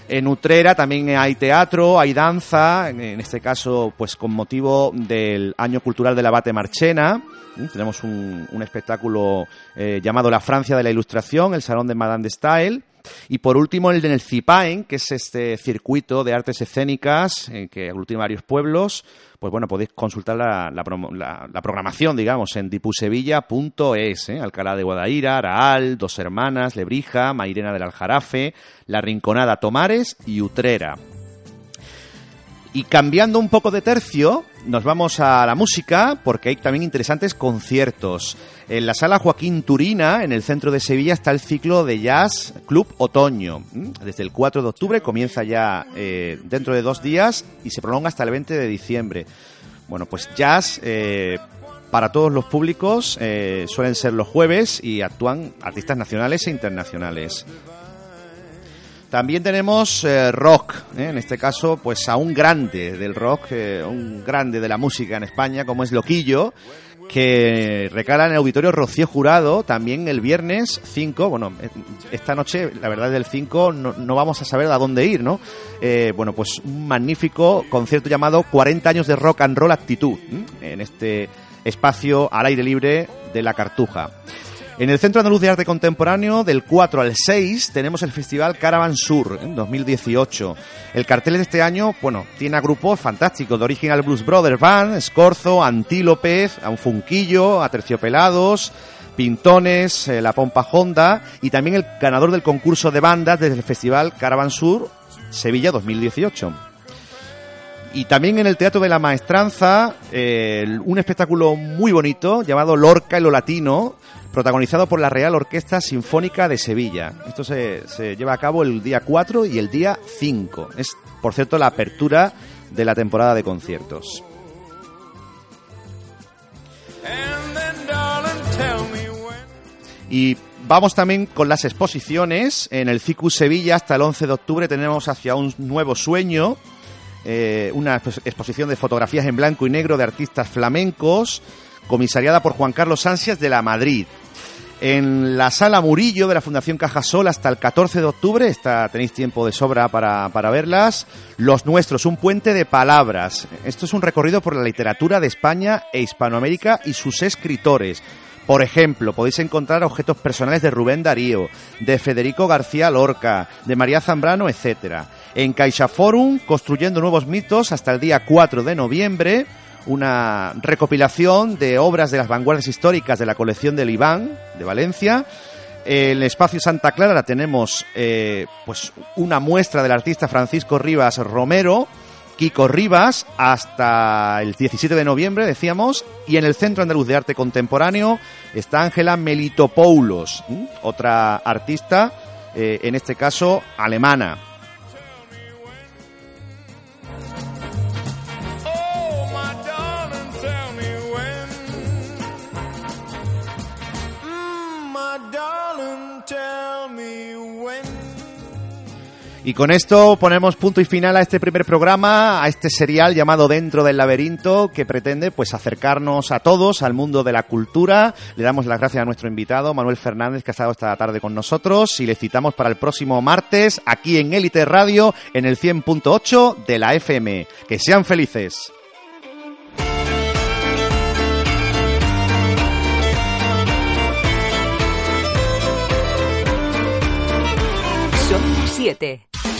En Utrera también hay teatro, hay danza, en este caso, pues con motivo del Año Cultural del Abate Marchena. ¿M? Tenemos un, espectáculo eh, llamado La Francia de la Ilustración, el Salón de Madame de Style. Y por último, el en el Cipaen, que es este circuito de artes escénicas eh, que aglutina varios pueblos. Pues bueno, podéis consultar la- la programación, digamos, en dipusevilla.es. ¿eh? Alcalá de Guadaira, Araal, Dos Hermanas, Lebrija, Mairena del Aljarafe, La Rinconada Tomares y Utrera. Y cambiando un poco de tercio, nos vamos a la música porque hay también interesantes conciertos. En la sala Joaquín Turina, en el centro de Sevilla, está el ciclo de Jazz Club Otoño. ¿m? Desde el 4 de octubre comienza ya eh, dentro de dos días y se prolonga hasta el 20 de diciembre. Bueno, pues jazz eh, para todos los públicos eh, suelen ser los jueves y actúan artistas nacionales e internacionales. También tenemos eh, rock, ¿eh? en este caso, pues a un grande del rock, eh, un grande de la música en España, como es Loquillo, que recala en el auditorio Rocío Jurado también el viernes 5. Bueno, eh, esta noche, la verdad, del 5 no, no vamos a saber a dónde ir, ¿no? Bueno, pues un magnífico concierto llamado 40 años de rock and roll actitud, en este espacio al aire libre de la Cartuja. En el Centro Andaluz de Arte Contemporáneo, del 4 al 6, tenemos el Festival Caravan Sur en 2018. El cartel de este año, bueno, tiene a grupos fantásticos de Original Blues Brothers Band, Escorzo, Antílope, a un Funquillo, a Terciopelados, Pintones, eh, La Pompa Honda y también el ganador del concurso de bandas desde el Festival Caravan Sur Sevilla 2018. Y también en el Teatro de la Maestranza, eh, un espectáculo muy bonito llamado Lorca y lo Latino, protagonizado por la Real Orquesta Sinfónica de Sevilla. Esto se, se lleva a cabo el día 4 y el día 5. Es, por cierto, la apertura de la temporada de conciertos. Y vamos también con las exposiciones. En el CICUS Sevilla hasta el 11 de octubre tenemos hacia un nuevo sueño. Eh, una expo- exposición de fotografías en blanco y negro de artistas flamencos, comisariada por Juan Carlos Ansias de la Madrid. En la sala Murillo de la Fundación Cajasol hasta el 14 de octubre, está, tenéis tiempo de sobra para, para verlas. Los Nuestros, un puente de palabras. Esto es un recorrido por la literatura de España e Hispanoamérica y sus escritores. Por ejemplo, podéis encontrar objetos personales de Rubén Darío, de Federico García Lorca, de María Zambrano, etc. En CaixaForum, construyendo nuevos mitos hasta el día 4 de noviembre, una recopilación de obras de las vanguardias históricas de la colección del Iván de Valencia. En el espacio Santa Clara tenemos eh, pues una muestra del artista Francisco Rivas Romero, Kiko Rivas, hasta el 17 de noviembre, decíamos, y en el Centro Andaluz de Arte Contemporáneo está Ángela Melitopoulos, otra artista, eh, en este caso alemana. Y con esto ponemos punto y final a este primer programa, a este serial llamado Dentro del Laberinto, que pretende pues acercarnos a todos al mundo de la cultura. Le damos las gracias a nuestro invitado, Manuel Fernández, que ha estado esta tarde con nosotros, y le citamos para el próximo martes aquí en Élite Radio, en el 100.8 de la FM. Que sean felices. Son